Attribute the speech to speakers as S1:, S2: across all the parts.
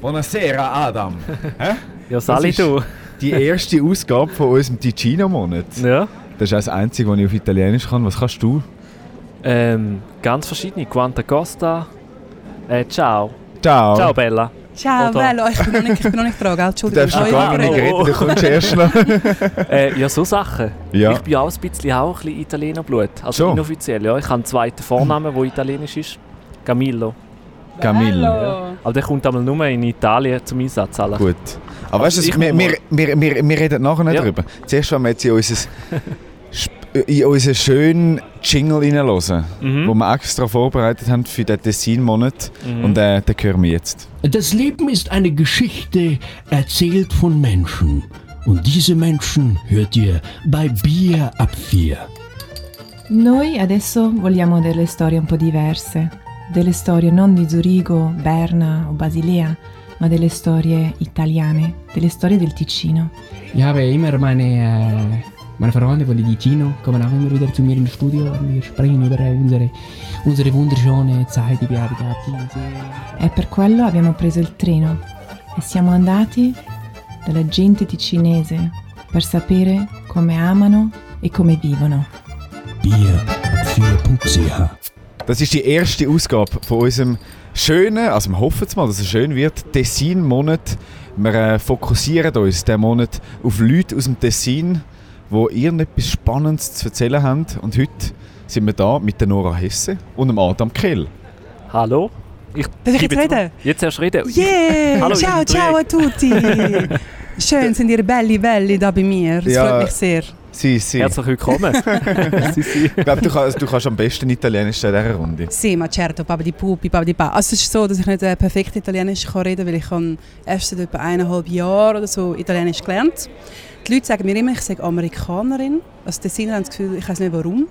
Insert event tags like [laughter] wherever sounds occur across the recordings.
S1: Buonasera, Adam. [laughs] Hä?
S2: Ja, Sali,
S1: ist-
S2: du.
S1: Die erste Ausgabe von unserem Ticino-Monat.
S2: Ja.
S1: Das ist auch das Einzige, was ich auf Italienisch kann. Was kannst du?
S2: Ähm, ganz verschiedene. Quanta Costa. Äh, ciao.
S1: Ciao.
S2: Ciao, Bella.
S3: Ciao,
S2: Oder-
S3: bello. Ich bin noch nicht, ich bin noch nicht dran, gell? [laughs]
S1: Du
S3: Entschuldigung.
S1: darfst noch gar nicht reden, du kommst erst noch. [laughs]
S2: Äh, ja, so Sachen.
S1: Ja.
S2: Ich bin auch ein bisschen, auch ein bisschen Italienerblut. Also
S1: Schon?
S2: inoffiziell, ja. Ich habe einen zweiten Vornamen, der italienisch ist. Camillo.
S1: Camille.
S3: Bello.
S2: Aber der kommt einmal nur in Italien zum Einsatz. Alle.
S1: Gut. Aber weißt
S2: Also
S1: du,
S2: ich
S1: wir, wir, wir, wir, wir reden nachher nicht
S2: Ja.
S1: darüber. Zuerst wollen wir jetzt in, unser, Sp- in unseren schönen Jingle reinhören,
S2: Mhm.
S1: den wir extra vorbereitet haben für den Tessin-Monat.
S2: Mhm.
S1: Und äh, den hören wir jetzt.
S4: Das Leben ist eine Geschichte erzählt von Menschen. Und diese Menschen hört ihr bei Bier ab 4.
S5: Noi adesso vogliamo delle storie un po' diverse, delle storie non di Zurigo, Berna o Basilea, ma delle storie italiane, delle storie del Ticino.
S6: Ich habe immer meine, äh, meine Freunde von Ticino kommen auch immer wieder zu mir ins Studio und wir sprechen über unsere, unsere wunderschöne Zeit, die wir haben gehabt. Sehr-
S5: E per quello abbiamo preso il treno e siamo andati dalla gente ticinese per sapere come amano e come vivono.
S4: Bier ab 4.ch.
S1: Das ist die erste Ausgabe von unserem schönen, also wir hoffen es mal, dass es schön wird, Tessin-Monat. Wir äh, fokussieren uns diesen Monat auf Leute aus dem Tessin, die irgendetwas Spannendes zu erzählen haben. Und heute sind wir da mit der Nora Hesse und dem Adam Kehl.
S2: Hallo? Ich
S3: Darf ich jetzt reden?
S2: Jetzt erst reden.
S3: Yeah!
S2: Hallo,
S3: ciao, ciao a tutti! [laughs] Schön sind ihr belli, belli da bei mir. Das
S1: Ja.
S3: freut mich sehr.
S1: Sie, sie.
S2: Herzlich willkommen. [laughs] Sie, sie.
S1: Ich glaube, du, kannst- du kannst am besten Italienisch in dieser Runde.
S3: Sì, ma certo, Papa di Pupi, Papa di Pa. Also es ist so, dass ich nicht äh, perfekt Italienisch kann reden weil ich habe erst seit etwa eineinhalb Jahren oder so Italienisch gelernt. Die Leute sagen mir immer, ich sage Amerikanerin. Also die Tessiner haben das Gefühl, ich weiß nicht warum.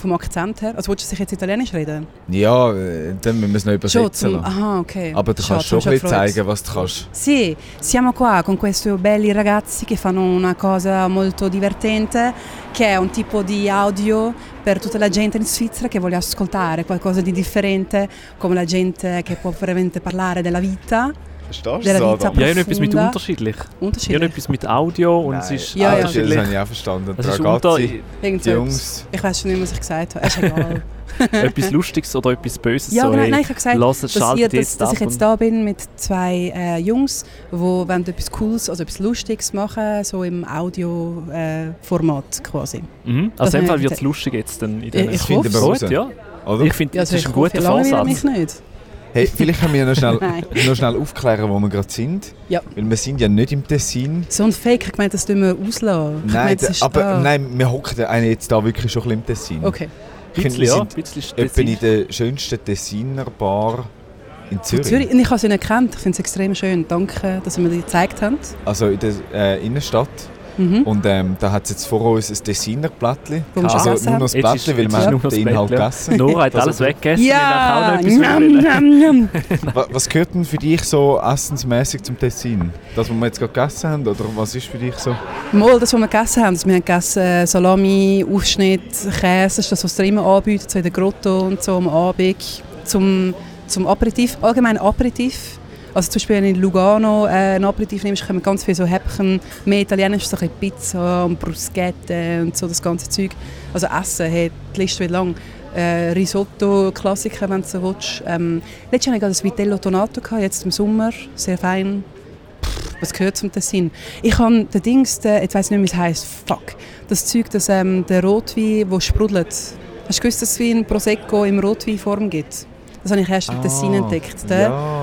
S3: Vom Akzent her. Also willst du sich jetzt Italienisch reden?
S1: Ja, äh, dann müssen wir es noch übersetzen.
S3: zum... Aha, ok.
S1: Aber du kannst schon ein bisschen zeigen, was du kannst.
S3: Sì, siamo qua con questi belli ragazzi che fanno una cosa molto divertente, che è un tipo di audio per tutta la gente in Svizzera che vuole ascoltare qualcosa di differente, come la gente che può veramente parlare della vita.
S1: Verstehst
S3: Der
S1: du Adam?
S2: Ja, ich habe etwas mit
S3: Profunda.
S2: unterschiedlich. Ich habe
S3: Unterschiedlich.
S2: etwas mit Audio und
S1: Nein.
S2: es ist
S3: Ja,
S1: ah,
S3: ja.
S1: das, das
S2: unterschiedlich.
S1: habe ich auch verstanden.
S2: Es ist unter,
S1: Jungs.
S3: Ich weiß schon nicht, was ich gesagt habe. Ist egal. [laughs]
S2: etwas Lustiges oder etwas Böses.
S3: ja,
S2: so,
S3: genau,
S2: ey,
S3: nein, ich habe gesagt, dass,
S2: schaltet
S3: ihr, dass,
S2: jetzt
S3: dass ich jetzt da bin mit zwei äh, Jungs, die wollen etwas Cooles, also etwas Lustiges machen, so im Audio-Format quasi.
S2: Mhm.
S3: Das
S2: Also in dem Fall
S3: ich
S2: wird es lustig jetzt dann in den
S3: Ich
S1: hoffe es.
S2: Gut, ja.
S1: Oder?
S2: Ich finde, das ist ein guter
S3: langweilt
S2: Vorsatz.
S3: mich nicht.
S1: Hey, vielleicht können wir noch schnell, [laughs] noch schnell aufklären, wo wir gerade sind.
S3: Ja.
S1: Weil wir sind ja nicht im Tessin.
S3: So ein Fake, ich meine, das tun wir auslassen. Ich
S1: Nein,
S3: meine,
S1: da- aber
S3: da.
S1: nein, wir hocken einen jetzt da wirklich schon ein bisschen im Tessin.
S3: Okay.
S1: Ich finde,
S2: Bisschen,
S1: wir
S2: ja.
S1: sind
S2: bisschen
S1: etwa in der schönsten Tessiner Bar in Zürich.
S3: Zürich. Und ich habe sie nicht gekannt. Ich finde es extrem schön. Danke, dass ihr mir die gezeigt habt.
S1: Also in der äh, Innenstadt.
S3: Mhm.
S1: Und ähm, da hat es jetzt vor uns ein
S3: schon
S1: Also nur noch das Plättchen, weil
S2: noch
S1: den Inhalt gegessen.
S2: Nora hat
S1: Das
S2: alles
S1: also-
S2: weggegessen.
S3: Ja,
S2: Ich auch noch [laughs] etwas
S3: njam, njam,
S1: Was gehört denn für dich so essensmäßig zum Tessin? Das, was wir jetzt gerade gegessen haben? Oder was ist für dich so?
S3: Mal das, was wir gegessen haben. Also wir haben gegessen äh, Salami, Aufschnitt, Käse. Das ist das, was ihr immer anbietet, so in der Grotto und so am Abend. Zum, zum Aperitif, allgemein Aperitif. Also zum Beispiel, wenn du in Lugano äh, ein Aperitif nimmst, kommen ganz viele so Häppchen, mehr italienisch, so ein Pizza und Bruschette und so das ganze Zeug. Also Essen, hey, die Liste wird lang. Äh, Risotto, Klassiker, wenn du so willst. Ähm, letztes Jahr hatte ich das Vitello Tonato, gehabt, jetzt im Sommer, sehr fein. Was gehört zum Tessin? Ich habe den Dings, den, jetzt weiß ich nicht, wie es heisst, fuck. Das Zeug, das, ähm, der Rotwein, der sprudelt. Hast du gewusst, dass es wie ein Prosecco im Rotweinform gibt? Das habe ich erst im Tessin entdeckt.
S1: Ah. Ja.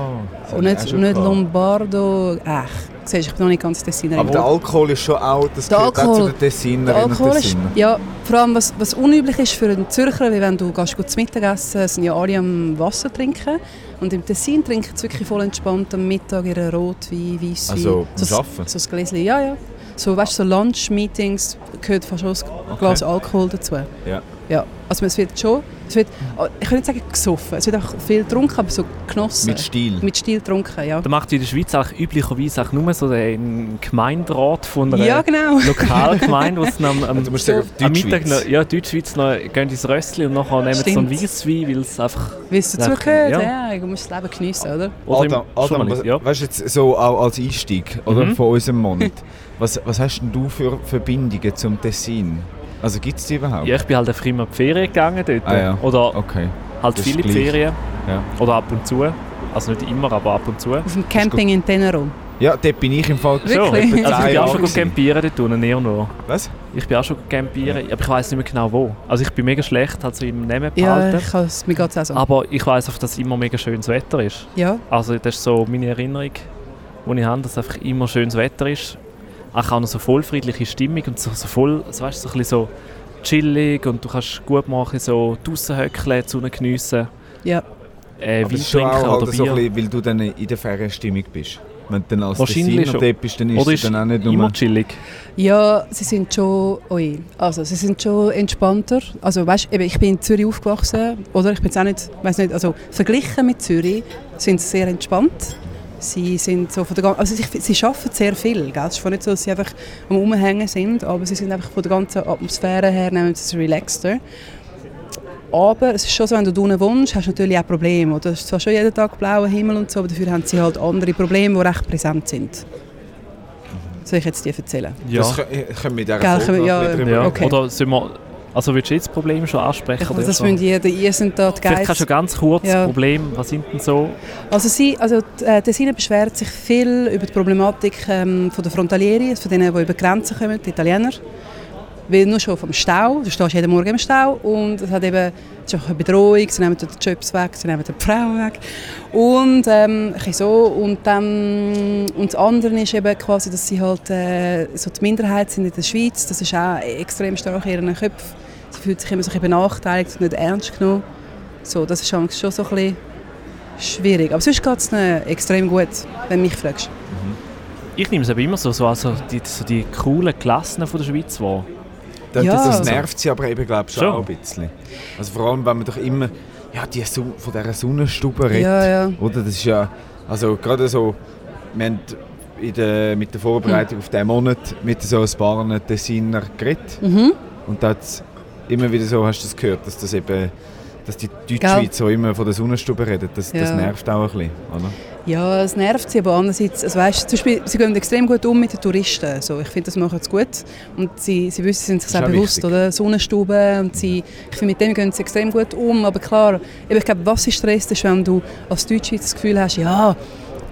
S3: Und nicht,
S1: auch
S3: nicht. Lombardo. Ach, siehst, ich bin noch nicht ganz Tessiner.
S1: Aber der Alkohol ist schon auch, das
S3: Der
S1: gehört auch zu
S3: Alkohol-
S1: den Tessinerinnen
S3: Der Alkohol ist, ja, vor allem was, was unüblich ist für einen Zürcher, wie wenn du gehst gut zu Mittag essen, sind ja alle am Wasser trinken. Und im Tessin trinken sie wirklich voll entspannt am Mittag ihren Rotwein, Weisswein.
S1: Also
S3: so,
S1: Arbeiten?
S3: so ein Gläschen, ja, ja. So, weißt du, so Lunch-Meetings gehört fast schon ein Glas Alkohol dazu.
S1: Ja.
S3: Ja, also es wird schon Es wird, oh, ich will nicht sagen gesoffen, es wird auch viel getrunken, aber so genossen.
S1: Mit Stil.
S3: Mit Stil getrunken, ja.
S2: Da macht in der Schweiz eigentlich üblicherweise auch nur so einen Gemeinderat von einer
S3: Ja, genau. [laughs]
S2: Lokalgemeinde, wo sie am, am,
S1: Also musst du sagen, auf
S2: am Mittag noch, ja, Deutschschweiz noch gehen ins Rössli und nachher nehmen sie so
S3: Stimmt.
S2: Weisswein, weil es einfach...
S3: Wie es
S2: Ja,
S3: dazugehört,
S2: ja.
S3: ja. Du musst das Leben geniessen, oder?
S2: Oder
S1: Adam, Adam
S2: ja.
S1: weißt du jetzt so auch als Einstieg oder,
S2: Mhm.
S1: von unserem Monat, [laughs] was, was hast denn du für Verbindungen zum Tessin? Also gibt es die überhaupt?
S2: ja, ich bin halt einfach immer in die Ferien gegangen dort.
S1: Ah, ja.
S2: Oder
S1: Okay.
S2: halt
S1: das
S2: viele. Ferien.
S1: Ja.
S2: Oder ab und zu. Also nicht immer, aber ab und zu.
S3: Auf dem Camping in Tenero.
S1: Ja, dort bin ich im Fall
S3: Wirklich?
S2: Also ich bin auch schon campieren dort unten, näher noch.
S1: Was?
S2: Ich bin auch schon campieren, aber ich weiß nicht mehr genau wo. Also ich bin mega schlecht, halt so im Namen
S3: Ja,
S2: behalten.
S3: ich has, mir geht es auch so.
S2: Aber ich weiß einfach, dass immer mega schönes Wetter ist.
S3: Ja,
S2: Also das ist so meine Erinnerung, die ich habe, dass einfach immer schönes Wetter ist. Auch auch noch so voll friedliche Stimmung und so, so voll, so, weißt, du, so ein bisschen so chillig und du kannst gut machen, so draussen höckeln, die Sonne geniessen,
S3: ja.
S2: äh,
S1: Aber
S2: Wein trinken
S1: auch
S2: oder
S1: halt so ein
S2: Bier.
S1: bisschen, weil du dann in der Ferienstimmung bist. Wenn du dann als
S2: Wahrscheinlich schon.
S1: dort bist, dann ist
S2: Oder
S1: es
S2: ist
S1: dann auch nicht nur...
S2: immer chillig.
S3: Ja, sie sind schon, oi, also sie sind schon entspannter. Also weißt, eben, ich bin in Zürich aufgewachsen, oder ich bin jetzt auch nicht, weiß nicht, also verglichen mit Zürich sind sie sehr entspannt. Sie sind so von der gan- also sie, sie arbeiten sehr viel, gell? Es ist nicht so, dass sie einfach am Umhängen sind, aber sie sind einfach von der ganzen Atmosphäre her, nehmen sie es relaxter. Aber es ist schon so, wenn du drinnen wohnst, hast du natürlich auch Probleme. Oder? Es ist zwar schon jeden Tag blauer Himmel und so, aber dafür haben sie halt andere Probleme, die recht präsent sind. Soll ich jetzt die erzählen?
S2: Ja.
S1: Das können wir in dieser
S3: Gell,
S1: Folge
S3: ja,
S2: ja.
S3: okay.
S2: Oder sind wir, also willst du jetzt das Problem schon ansprechen?
S3: Ich, das müssen ihr sind da die
S2: Vielleicht kannst du ganz kurz
S3: Ja.
S2: Problem, was sind denn so?
S3: Also sie, also äh, Tessiner beschwert sich viel über die Problematik ähm, von der Frontalieri, von denen, die über Grenzen kommen, die Italiener. Weil nur schon vom Stau, du stehst jeden Morgen im Stau und es hat eben es ist auch eine Bedrohung, sie nehmen die Jobs weg, sie nehmen die Frauen weg. Und ähm, so. Und, dann, und das andere ist eben quasi, dass sie halt äh, so die Minderheit sind in der Schweiz, das ist auch extrem stark in ihren Köpfen. Sie fühlt sich immer so ein bisschen benachteiligt und nicht ernst genommen. So, das ist schon so ein bisschen schwierig. Aber sonst geht es extrem gut, wenn du mich fragst.
S2: Ich nehme es aber immer so, so, also die, so die coolen Klassen von der Schweiz wahr.
S1: Das,
S3: Ja.
S1: das nervt sie aber eben, glaube ich, schon
S2: Schon.
S1: auch ein bisschen. Also vor allem, wenn man doch immer ja, die Son von dieser Sonnenstube redet.
S3: Ja, ja.
S1: Oder? Das ist ja, also gerade so, wir haben in der, mit der Vorbereitung auf diesen Monat mit so ein paar Tessiner geredet.
S3: Mhm.
S1: Und da immer wieder so, hast du das gehört, dass das eben, dass die? Deutschschweiz so immer von der Sonnenstube redet. Das, das
S3: Ja.
S1: nervt auch ein bisschen, oder?
S3: Ja, es nervt sie, aber andererseits, also weißt, zum Beispiel, sie gehen extrem gut um mit den Touristen. So, ich finde, das machen sie gut. Und sie, sie wissen, sie sind sich
S1: Das
S3: sehr
S1: ist
S3: bewusst,
S1: wichtig.
S3: oder? Sonnenstuben. Und sie, ich finde, mit dem gehen sie extrem gut um. Aber klar, ich glaube, was sie stresst, ist, wenn du als Deutschschweizer das Gefühl hast, ja,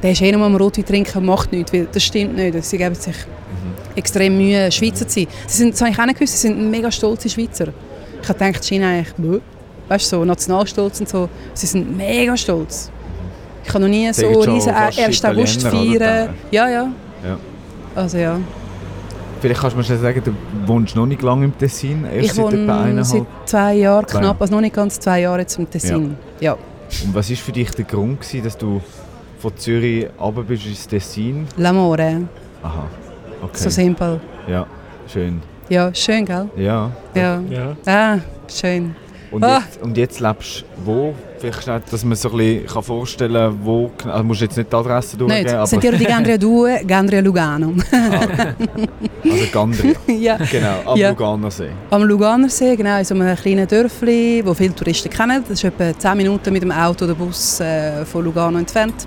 S3: der ist eh mal am Rotwein trinken macht nichts. Weil das stimmt nicht. Sie geben sich extrem Mühe, Schweizer zu sein. Sie sind, das habe ich auch nicht gewusst, sie sind mega stolze Schweizer. Ich habe gedacht, China eigentlich, weißt du, so Nationalstolz und so. Sie sind mega stolz. Ich habe noch nie so riesen
S1: fast
S3: 1. August feiern. Ja, ja.
S1: Ja.
S3: Also ja.
S1: Vielleicht kannst du mir schon sagen, du wohnst noch nicht lange im Tessin, erst
S3: Ich wohne seit zwei Jahren knapp, also noch nicht ganz zwei Jahre jetzt im Tessin. Ja.
S1: Und was war für dich der Grund, gewesen, dass du von Zürich runter bist ins Tessin?
S3: L'amore,
S1: Aha, okay.
S3: so simpel.
S1: Ja, schön.
S3: Ja, schön, gell?
S1: Ja.
S3: Ja.
S2: Ja.
S3: Ah, schön.
S1: Und,
S3: Ah.
S1: jetzt, und jetzt lebst du wo? Vielleicht schnell, dass man sich ein bisschen vorstellen kann, wo... genau- Also musst jetzt nicht die Adresse durchgeben,
S3: Nicht.
S1: aber...
S3: Sentiero di Gandria 2, Gandria Lugano.
S1: Also Gandria, [laughs]
S3: ja.
S1: genau, am
S3: Ja.
S1: Luganersee.
S3: Am Luganersee, genau, in so einem kleinen Dörfli, wo viele Touristen kennen. Das ist etwa 10 Minuten mit dem Auto oder Bus äh, von Lugano entfernt.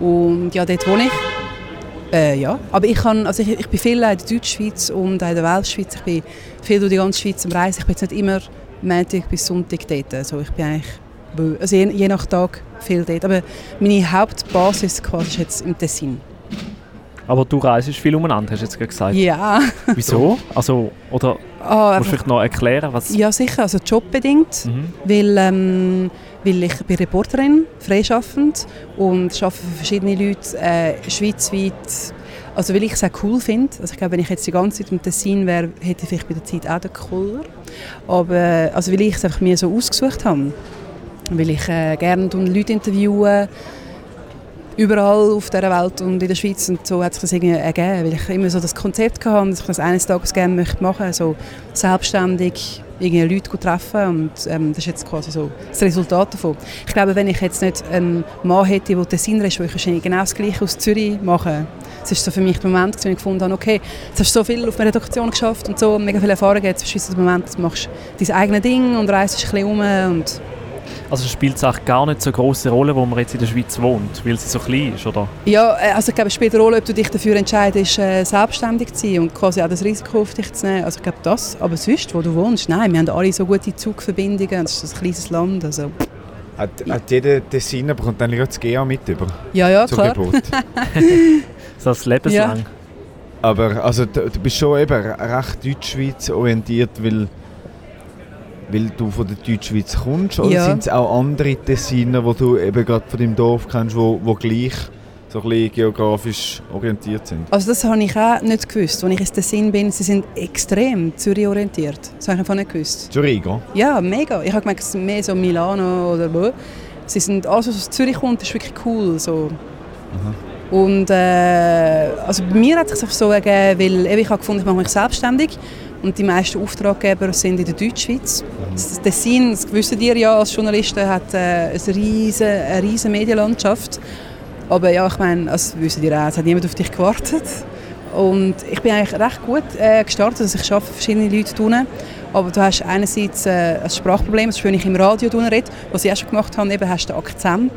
S3: Und ja, dort wohne ich. Äh, ja, aber ich, kann, also ich, ich bin viel in der Deutschschweiz und auch in der Weltschweiz. Ich bin viel durch die ganze Schweiz am Reisen. Ich bin jetzt nicht immer Montag bis Sonntag dort. Also ich bin eigentlich, also je, je nach Tag viel dort. Aber meine Hauptbasis quasi ist jetzt im Tessin.
S2: Aber du reist viel umeinander, hast du jetzt gerade gesagt.
S3: Ja, [laughs]
S2: Wieso? Also, oder
S3: ah,
S2: musst du vielleicht noch erklären, was...
S3: ja sicher, also jobbedingt.
S2: Mhm.
S3: weil, ähm, weil ich bin Reporterin, freischaffend und arbeite für verschiedene Leute äh, schweizweit. Also weil ich es auch cool finde. Also ich glaube, wenn ich jetzt die ganze Zeit im Tessin wäre, hätte ich vielleicht bei der Zeit auch den Kohler. Aber äh, also weil ich es einfach mir so ausgesucht habe. Weil ich äh, gerne Leute interviewe, überall auf dieser Welt und in der Schweiz und so hat sich das irgendwie ergeben, weil ich immer so das Konzept hatte, dass ich das eines Tages gerne möchte machen, so selbstständig irgendwie Leute treffen und ähm, das ist jetzt quasi so das Resultat davon. Ich glaube, wenn ich jetzt nicht einen Mann hätte, der Tessiner ist, würde ich wahrscheinlich genau das Gleiche aus Zürich machen. Es ist so für mich der Moment, wo ich gefunden habe, okay, jetzt hast du so viel auf der Redaktion geschafft und so, mega viel Erfahrung, jetzt ist so der Moment, du machst dein eigenes Ding und reist ein bisschen um und
S2: Also spielt es auch gar nicht so eine grosse Rolle, wo man jetzt in der Schweiz wohnt, weil sie so klein ist, oder?
S3: Ja, äh, also ich glaube, es spielt eine Rolle, ob du dich dafür entscheidest, äh, selbstständig zu sein und quasi auch das Risiko auf dich zu nehmen. Also ich glaube das. Aber sonst, wo du wohnst, nein, wir haben alle so gute Zugverbindungen. Es ist ein kleines Land. Also.
S1: Hat, hat jeder Tessiner bekommt dann das GA mit über
S3: Ja, ja,
S1: zur
S3: klar.
S1: Geburt? [laughs]
S2: So als lebenslang.
S1: Aber also, du, du bist schon eben recht Deutschschweiz orientiert, weil, weil du von der Deutschschweiz kommst? Oder
S3: Ja.
S1: sind es auch andere Tessiner, die du eben gerade von deinem Dorf kennst, wo, wo gleich so ein bisschen geografisch orientiert sind?
S3: Also das habe ich auch nicht gewusst. Als ich in Tessin bin, sie sind extrem Zürich orientiert. Das habe ich einfach nicht gewusst.
S1: Zurigo?
S3: Ja, mega. Ich habe gemerkt, es sind mehr so Milano oder wo. Sie sind, alles was aus Zürich kommt, ist wirklich cool. So. Und äh, also bei mir hat es sich so ergeben, weil ich habe gefunden, ich mache mich selbstständig und die meisten Auftraggeber sind in der Deutschschweiz. Das Tessin, das wissen ihr ja als Journalisten, hat äh, eine, riesen, eine riesen Medienlandschaft. Aber ja, ich meine, das wissen ihr auch, es hat niemand auf dich gewartet. Und ich bin eigentlich recht gut äh, gestartet, also ich arbeite verschiedene Leute tun. Aber du hast einerseits äh, ein Sprachproblem, das ist, wenn ich im Radio rede, was ich auch schon gemacht habe, eben hast du den Akzent.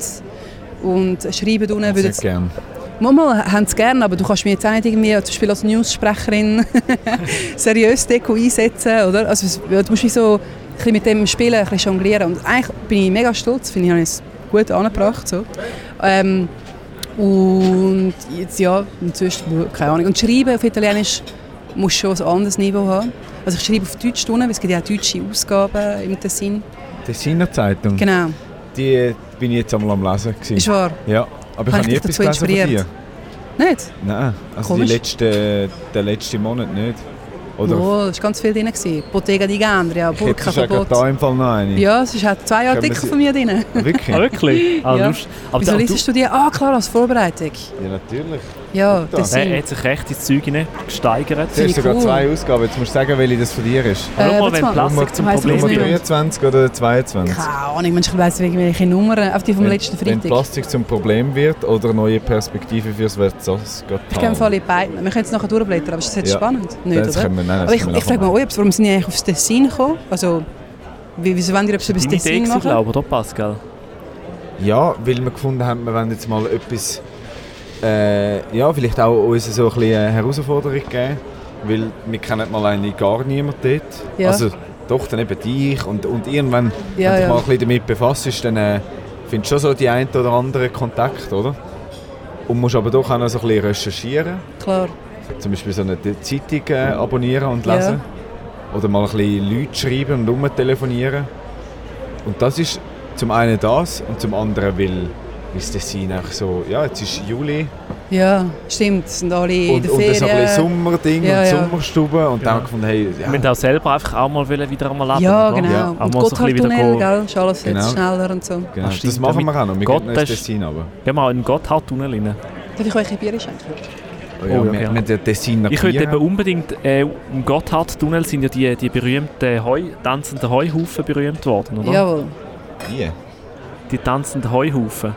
S3: Und Schreiben tun würde
S1: Sehr
S3: jetzt
S1: gern.
S3: Manchmal haben sie es gerne, aber du kannst mir jetzt auch nicht irgendwie, zum Beispiel als News-Sprecherin [laughs] seriös Deko einsetzen, oder? Also du musst wie so ein bisschen mit dem spielen, ein bisschen jonglieren. Und eigentlich bin ich mega stolz, finde ich, habe ich es gut angebracht. So. Ähm, und jetzt, ja, sonst, keine Ahnung. Und schreiben auf Italienisch muss schon ein anderes Niveau haben. Also ich schreibe auf Deutsch, tun, weil es gibt ja auch deutsche Ausgaben im Tessin.
S1: Tessiner Zeitung,
S3: Genau,
S1: die bin ich jetzt einmal am Lesen. Gewesen.
S3: ist wahr.
S1: Ja, aber ich
S3: Habe
S1: habe nie etwas
S3: dazu
S1: gelesen von dir.
S3: Nicht?
S1: Nein, also die
S3: Komisch.
S1: letzte, der letzte Monat nicht. Oder
S3: Oh, es war ganz viel drin. Bottega di Gandria, Burka-Verbot.
S1: da im Fall noch eine.
S3: Ja, es hat zwei Artikel von mir drin.
S1: Wirklich?
S2: Ah, wirklich? Ah,
S3: Ja. Wieso liest du die? Ah, klar, als Vorbereitung.
S1: Ja, natürlich.
S3: Ja,
S1: Da.
S3: das
S2: Er
S3: sind...
S2: hat sich recht ins Zeug gesteigert.
S1: Du hast sogar
S3: cool.
S1: zwei Ausgaben. Jetzt musst du sagen, welche das von dir ist.
S2: Schau mal,
S3: warte
S2: wenn
S3: mal.
S2: Plastik zum Problem
S1: Nummer
S2: wird.
S1: 23 oder 22?
S3: Keine Ahnung, ich weiss welche Nummern. Auf die vom
S1: Wenn-
S3: letzten
S1: Wenn
S3: Freitag.
S1: Plastik zum Problem wird oder neue Perspektive fürs Versatzgottal.
S3: Ich im Fall in beiden. Wir können es nachher durchblättern, aber ist das jetzt
S1: Ja.
S3: spannend? Nicht,
S1: Das
S3: oder?
S1: können wir, nein, das
S3: Aber ich, ich frage mich euch, warum sind die eigentlich aufs Tessin gekommen? Also, wie, wieso wollen die etwas über das Tessin machen?
S2: glaube ich, oder Pascal?
S1: Ja, weil wir gefunden haben, wir wollen jetzt mal etwas, äh, ja, vielleicht auch uns so ein bisschen eine Herausforderung geben, weil wir kennen mal eigentlich gar niemand dort.
S3: Ja.
S1: Also doch, dann eben dich und, und irgendwann,
S3: Ja,
S1: wenn du
S3: ja.
S1: mal ein bisschen damit befasst, dann äh, findest du schon so die ein oder andere Kontakt, oder? Und musst aber doch auch noch so ein bisschen recherchieren.
S3: Klar.
S1: Zum Beispiel so eine Zeitung äh, abonnieren und
S3: Ja.
S1: lesen. Oder mal ein bisschen Leute schreiben und rumtelefonieren. Und das ist zum einen das und zum anderen, weil, das Tessin einfach so, ja, jetzt ist Juli
S3: Ja, stimmt. Es sind alle in
S1: und,
S3: der
S1: und
S3: Ferien.
S1: so ein bisschen Sommerding
S3: Ja,
S1: und
S3: ja.
S1: Sommerstube und dann
S2: Genau.
S1: wir gefunden, hey,
S2: Wir
S1: ja,
S2: müssen auch selber einfach auch mal wieder einmal leben.
S3: Ja, genau.
S1: Ja.
S2: Auch
S3: Und
S2: wieder
S3: Gotthardtunnel,
S2: go-
S3: gell? Ist alles
S1: Genau.
S3: jetzt schneller und so.
S1: genau,
S2: Ach, stimmt,
S1: das machen wir auch noch. Wir
S2: Gott,
S1: gehen ins
S2: das
S1: Tessin runter.
S2: Gehen wir auch in den Gotthardtunnel rein.
S3: Darf ich euch ein Bier schenken?
S1: Oh, ja,
S2: Oh, ja,
S1: wir, wir haben den Tessiner
S2: Ich würde eben unbedingt, äh, im Gotthardtunnel sind ja die, die berühmten Heu, tanzenden Heuhaufen berühmt worden, oder?
S3: Jawohl.
S1: Hier.
S2: Die tanzenden Heuhaufen.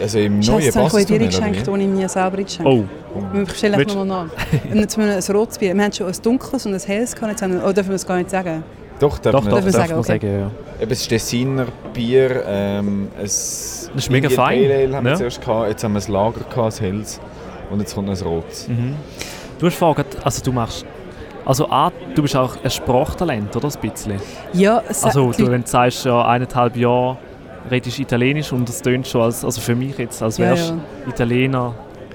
S1: Also im neuen
S3: jetzt habe ich
S1: oder
S3: geschenkt, mir selber geschenkt.
S2: Oh,
S3: Wir bestellen einfach nochmal nach. Und jetzt müssen wir ein rotes Bier. Wir haben schon ein dunkles und ein helles gehabt. Jetzt haben wir, oh, dürfen wir das gar nicht sagen?
S1: Doch, darf
S2: doch,
S1: man-
S2: doch,
S3: Darf man
S2: darf
S3: sagen,
S2: man
S3: okay.
S2: sagen, ja.
S1: Eben, es ist Tessiner Bier. Ähm, ein
S2: ist mega fein.
S1: Ale haben wir
S2: Ja.
S1: zuerst gehabt, jetzt haben wir ein Lager gehabt, ein Helles. Und jetzt kommt ein Rotes.
S2: Mhm. Du hast vorhin, also du machst, also A, du bist auch ein Sprachtalent, oder? Ein bisschen.
S3: Ja, es
S2: Also du, wenn du sagst, ja, eineinhalb Jahre redest Italienisch und das tönt schon als, also für mich jetzt, als
S3: Ja,
S2: wärst
S3: ja.
S2: Italiener,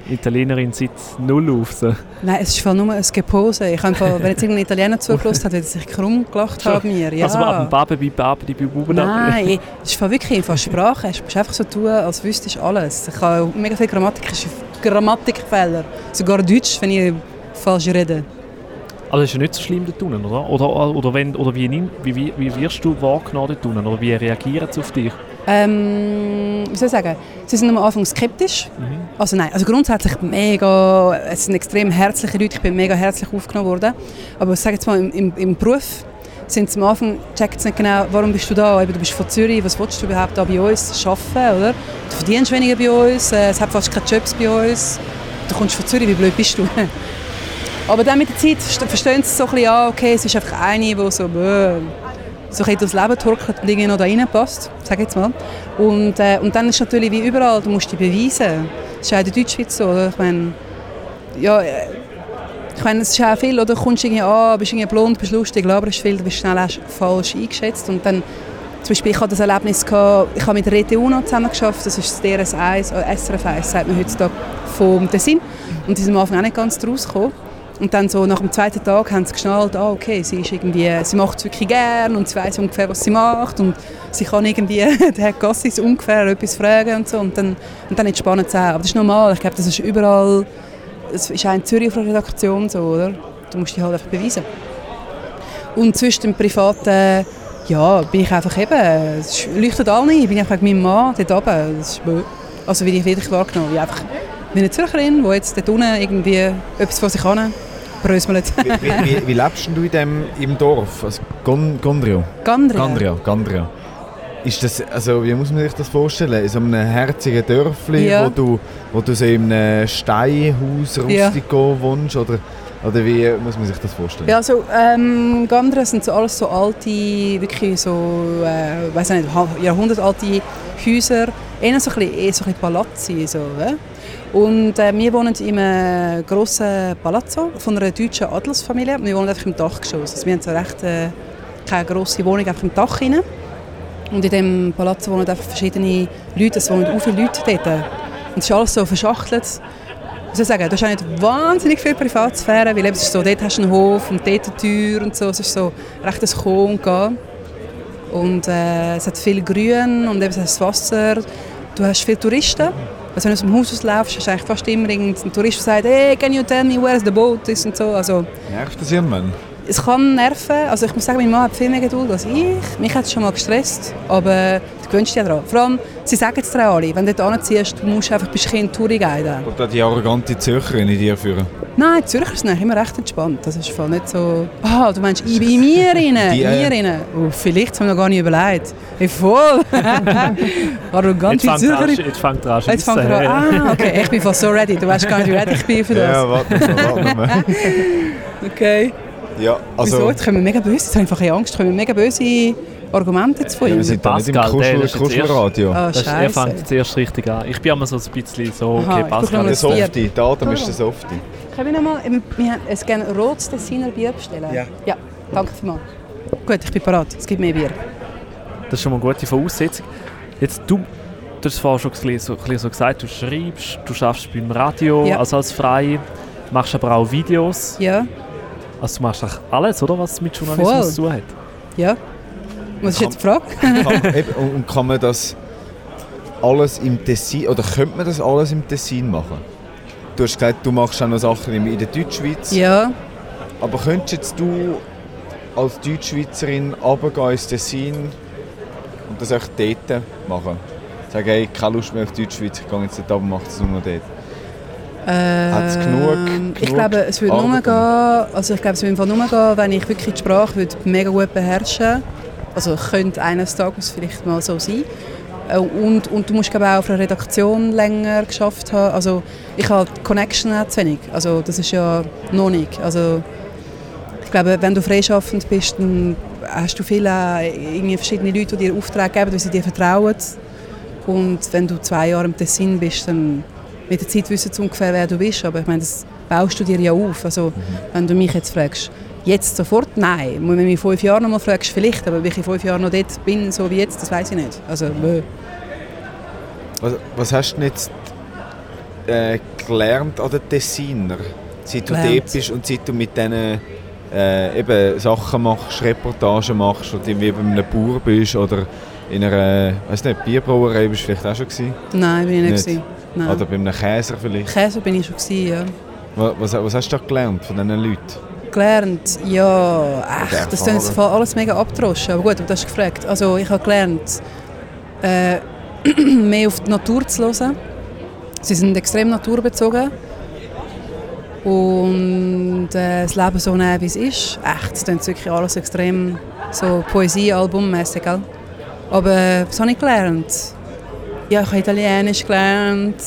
S2: Italienerin seit null auf. So.
S3: Nein, es ist voll nur ein Gepose. Ich habe einfach, wenn jetzt irgendein Italiener zugelassen hat, wird er sich krumm gelacht haben mir. Ja.
S2: Also ab dem Babe, bei Babe, die Buben.
S3: Nein, es ist wirklich einfach Sprache. Es ist einfach so tun, als wüsstest du alles. Ich habe mega viele grammatikische Grammatikfehler. Sogar Deutsch, wenn ich falsch rede.
S2: Aber das ist ja nicht so schlimm dort unten, oder? Oder, oder, wenn, oder wie, wie, wie wirst du wahrgenommen dort unten? Oder wie reagieren sie auf dich?
S3: Ähm, wie soll ich sagen? Sie sind am Anfang skeptisch.
S2: Mhm.
S3: Also nein, also grundsätzlich mega, es sind extrem herzliche Leute, ich bin mega herzlich aufgenommen worden. Aber ich sage jetzt mal, im, im, im Beruf sind sie am Anfang, checken sie nicht genau, warum bist du da? Eben, du bist von Zürich, was willst du überhaupt da bei uns arbeiten, oder? Du verdienst weniger bei uns, äh, es hat fast keine Jobs bei uns. Du kommst von Zürich, wie blöd bist du? [laughs] Aber dann mit der Zeit verste- verstehen sie so ein bisschen, ja, okay, es ist einfach eine, die so, bäh, so ein durchs Leben turkelt und irgendwie noch da reinpasst, sag jetzt mal. Und, äh, und dann ist natürlich wie überall, du musst dich beweisen. Das ist auch in der Deutschschweiz so, oder? Ich meine, ja, äh, ich meine, es ist auch viel, oder du kommst irgendwie an, bist irgendwie blond, bist lustig, laberst viel, du bist schnell falsch eingeschätzt und dann, zum Beispiel, ich hatte das Erlebnis, gehabt, ich habe mit Rete UNO zusammen geschafft, das ist das DRS1, äh, SRF 1, sagt man heutzutage, vom Tessin und die sind am Anfang auch nicht ganz draus gekommen. Und dann so nach dem zweiten Tag haben sie geschnallt, ah, okay, sie, ist irgendwie, sie macht es wirklich gern und sie weiß ungefähr, was sie macht und sie kann irgendwie [laughs] den Herrn Gassis ungefähr etwas fragen und so und dann, und dann entspannen sie auch. Aber das ist normal, ich glaube, das ist überall, es ist auch in Zürich auf der Redaktion so, oder? Du musst dich halt einfach beweisen. Und zwischen dem privaten, ja, bin ich einfach eben, es leuchtet alle nicht, ich bin einfach mit meinem Mann dort oben, also wie ich wirklich wahrgenommen, einfach wie eine Zürcherin, die jetzt dort unten irgendwie etwas von sich kann.
S1: Wie, wie, wie, lebst du in dem, im Dorf? Also Gon, Gondrio?
S3: Gandria.
S1: Gandria, Gandria. Ist das, also wie muss man sich das vorstellen? In so einem herzigen Dörfli,
S3: Ja.
S1: wo, du, wo du so in einem Steinhaus
S3: Ja.
S1: Rustico wohnst? Oder, oder wie muss man sich das vorstellen?
S3: Ja, also ähm, Gandria sind so alles so alte, wirklich so, äh, weiß nicht, jahrhundertalte Häuser, eher so ein bisschen, so ein bisschen Palazzi, so, äh? Und äh, wir wohnen in einem grossen Palazzo von einer deutschen Adelsfamilie. Wir wohnen einfach im Dachgeschoss. Also wir haben so recht äh, keine grosse Wohnung, einfach im Dach rein. Und in diesem Palazzo wohnen einfach verschiedene Leute, es wohnen auch viele Leute dort. Und es ist alles so verschachtelt. Ich soll sagen, du hast auch nicht wahnsinnig viel Privatsphäre, weil eben, es ist so, dort hast du einen Hof und dort eine Tür und so. Es ist so recht ein Kommen und Gehen. Und äh, es hat viel Grün und eben es hat Wasser. Du hast viele Touristen. Also wenn du aus dem Haus auslaufst, du eigentlich fast immer irgendeinen Tourist, der sagt, hey, can you tell me where's the boat is und so. Also,
S1: Nervt das irgendwann?
S3: Es kann nerven. Also ich muss sagen, mein Mann hat viel mehr Geduld als ich. Mich hat es schon mal gestresst, aber du gewöhnst dich daran. Vor allem, sie sagen es dir alle, wenn du dort anziehst, du musst einfach bist kein Touri-Guide.
S1: Kommt da die arrogante Zürcherin in dir führen?
S3: Nein, die Zürcher sind immer recht entspannt. Das ist voll nicht so... Ah, du meinst, in, in mir [laughs] rein,
S1: Die,
S3: in
S1: äh,
S3: mir rein. Oh, vielleicht, das haben wir noch gar nicht überlegt. Hey, voll!
S2: Jetzt [laughs]
S3: Arrogante
S2: an,
S3: Zürcherin.
S2: jetzt fängt er an
S3: Jetzt fängt er an. Ah, okay, ich bin voll so ready. Du weißt gar nicht, wie ready ich bin für das.
S1: Ja, warte mal, warte mal. [laughs]
S3: Okay.
S1: Ja,
S3: Wieso?
S1: also...
S3: Jetzt kommen wir mega böse. Jetzt habe ich einfach Angst. Kommen mega böse Argumente jetzt von
S1: Ja, wir sind da nicht im Kuschel,
S2: jetzt
S1: Kuschelradio.
S3: Ah,
S2: Das ist, er fängt zuerst richtig an. Ich bin immer so ein bisschen so,
S3: Aha,
S2: okay,
S3: ich
S2: Pascal.
S1: Der. Softie, der Adam ist der Softie.
S3: Können wir nochmal, wir haben ein gerne rotes Tessiner Bier bestellen?
S1: Ja.
S3: Ja, danke vielmals. Gut, ich bin parat. Es gibt mehr Bier.
S2: Das ist schon mal eine gute Voraussetzung. Jetzt, du, du hast vorhin schon ein bisschen so, so gesagt, du schreibst, du schaffst beim Radio,
S3: Ja.
S2: also als Frei, machst aber auch Videos.
S3: Ja,
S2: Also du machst eigentlich alles, oder, was mit Journalismus
S3: Voll.
S2: zu tun hat.
S3: ja. Was ist jetzt die Frage?
S1: Kann, eben, und kann man das alles im Tessin, oder könnte man das alles im Tessin machen? Du hast gesagt, du machst auch noch Sachen in der Deutschschweiz.
S3: Ja,
S1: Aber könntest jetzt du als Deutschschweizerin runtergehen ins Tessin und das auch dort machen? Sagen, hey, keine Lust mehr auf Deutschschweiz, ich gehe jetzt dort runter und mache das nur genug-
S3: Ähm, Ich glaube, es würde nur gehen, also ich glaube, es würde nur gehen, wenn ich wirklich die Sprache würde mega gut beherrschen Also könnte eines Tages vielleicht mal so sein. Äh, Und, und du musst glaube auch auf einer Redaktion länger geschafft haben. Also ich habe die Connection auch zu wenig. Also das ist ja noch nicht. Also ich glaube, wenn du freischaffend bist, dann hast du viele äh, irgendwie verschiedene Leute, die dir Aufträge geben, weil sie dir vertrauen. Und wenn du zwei Jahre im Tessin bist, dann mit der Zeit wissen sie ungefähr, wer du bist. Aber ich meine, das baust du dir ja auf. Also, wenn du mich jetzt fragst, jetzt sofort? Nein. Wenn du mich in fünf Jahren noch mal fragst, vielleicht. Aber ob ich in fünf Jahren noch dort bin, so wie jetzt, das weiß ich nicht. Also.
S1: Was, was hast du jetzt äh, gelernt an den Tessiner? Seit du
S3: Gelernt.
S1: dort bist und seit du mit diesen äh, eben Sachen machst, Reportagen machst oder irgendwie bei einem Bauer bist oder in einer weiß nicht, Bierbrauerei bist du vielleicht auch schon gewesen?
S3: Nein, bin ich nicht.
S1: Nicht?
S3: gewesen. Nein.
S1: Oder bei einem Käser vielleicht?
S3: Käse bin ich schon gewesen, ja.
S1: Was, was, hast du da gelernt von diesen Leuten?
S3: Gelernt, ja, echt, das klingt alles mega abgedroschen. Aber gut, aber du hast gefragt. Also ich habe gelernt, äh, [clears throat] mehr auf die Natur zu hören. Sie sind extrem naturbezogen. Und äh, das Leben so nehmen, wie es ist. Echt, es klingt wirklich alles extrem So Poesiealbum-mässig? Aber was habe ich gelernt? Ja, ich habe Italienisch gelernt,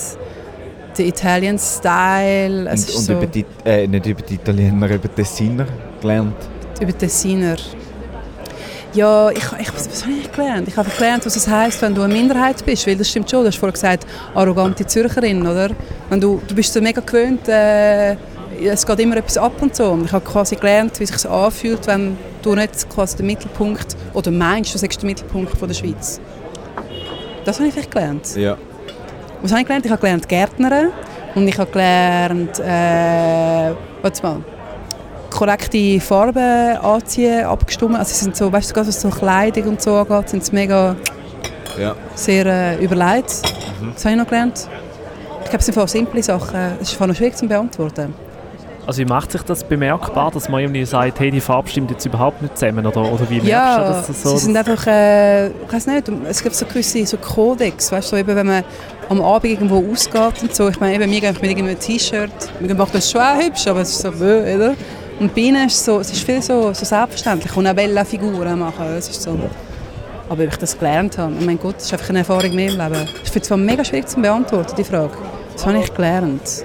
S3: den Italian Style. Es
S1: Und,
S3: ist
S1: und
S3: so,
S1: über die, äh, nicht über die Italiener, über die Tessiner gelernt.
S3: über den Tessiner. Ja, ich, ich, was, was habe ich gelernt? Ich habe gelernt, was es heisst, wenn du eine Minderheit bist. Weil das stimmt schon, du hast vorhin gesagt, arrogante Zürcherin, oder? Wenn du, du bist so mega gewöhnt, äh, es geht immer etwas ab und so. Und ich habe quasi gelernt, wie es sich anfühlt, wenn du nicht quasi der Mittelpunkt, oder meinst, du sagst der Mittelpunkt von der Schweiz. Das habe ich vielleicht gelernt.
S1: Ja.
S3: Was habe ich gelernt? Ich habe gelernt Gärtnern und ich habe gelernt, äh, warte mal, korrekte Farben anziehen, abgestimmt. Also sie sind so, weißt du, was so Kleidung und so angeht, sind sie mega
S1: Ja.
S3: sehr äh, überlegt. Das habe ich noch gelernt. Ich glaube, es sind voll simple Sachen. Es ist voll noch schwierig zu beantworten.
S2: Also wie macht sich das bemerkbar, dass man irgendwie sagt, hey, die Farbe stimmt jetzt überhaupt nicht zusammen? Oder, oder wie merkst du,
S3: Ja,
S2: das so...
S3: sie sind einfach, äh, ich weiß nicht, es gibt so gewisse so Kodex, weißt du, so eben, wenn man am Abend irgendwo ausgeht und so. Ich meine, eben, wir gehen mit irgendeinem T-Shirt, wir machen das schon auch hübsch, aber es ist so, oder? Und bei ihnen ist es so, es ist viel so, so selbstverständlich und auch Bella Figuren machen, es ist so. Aber ob ich das gelernt habe, mein Gott, das ist einfach eine Erfahrung mehr im Leben. Ich finde es zwar mega schwierig zu beantworten, die Frage. Das habe ich gelernt.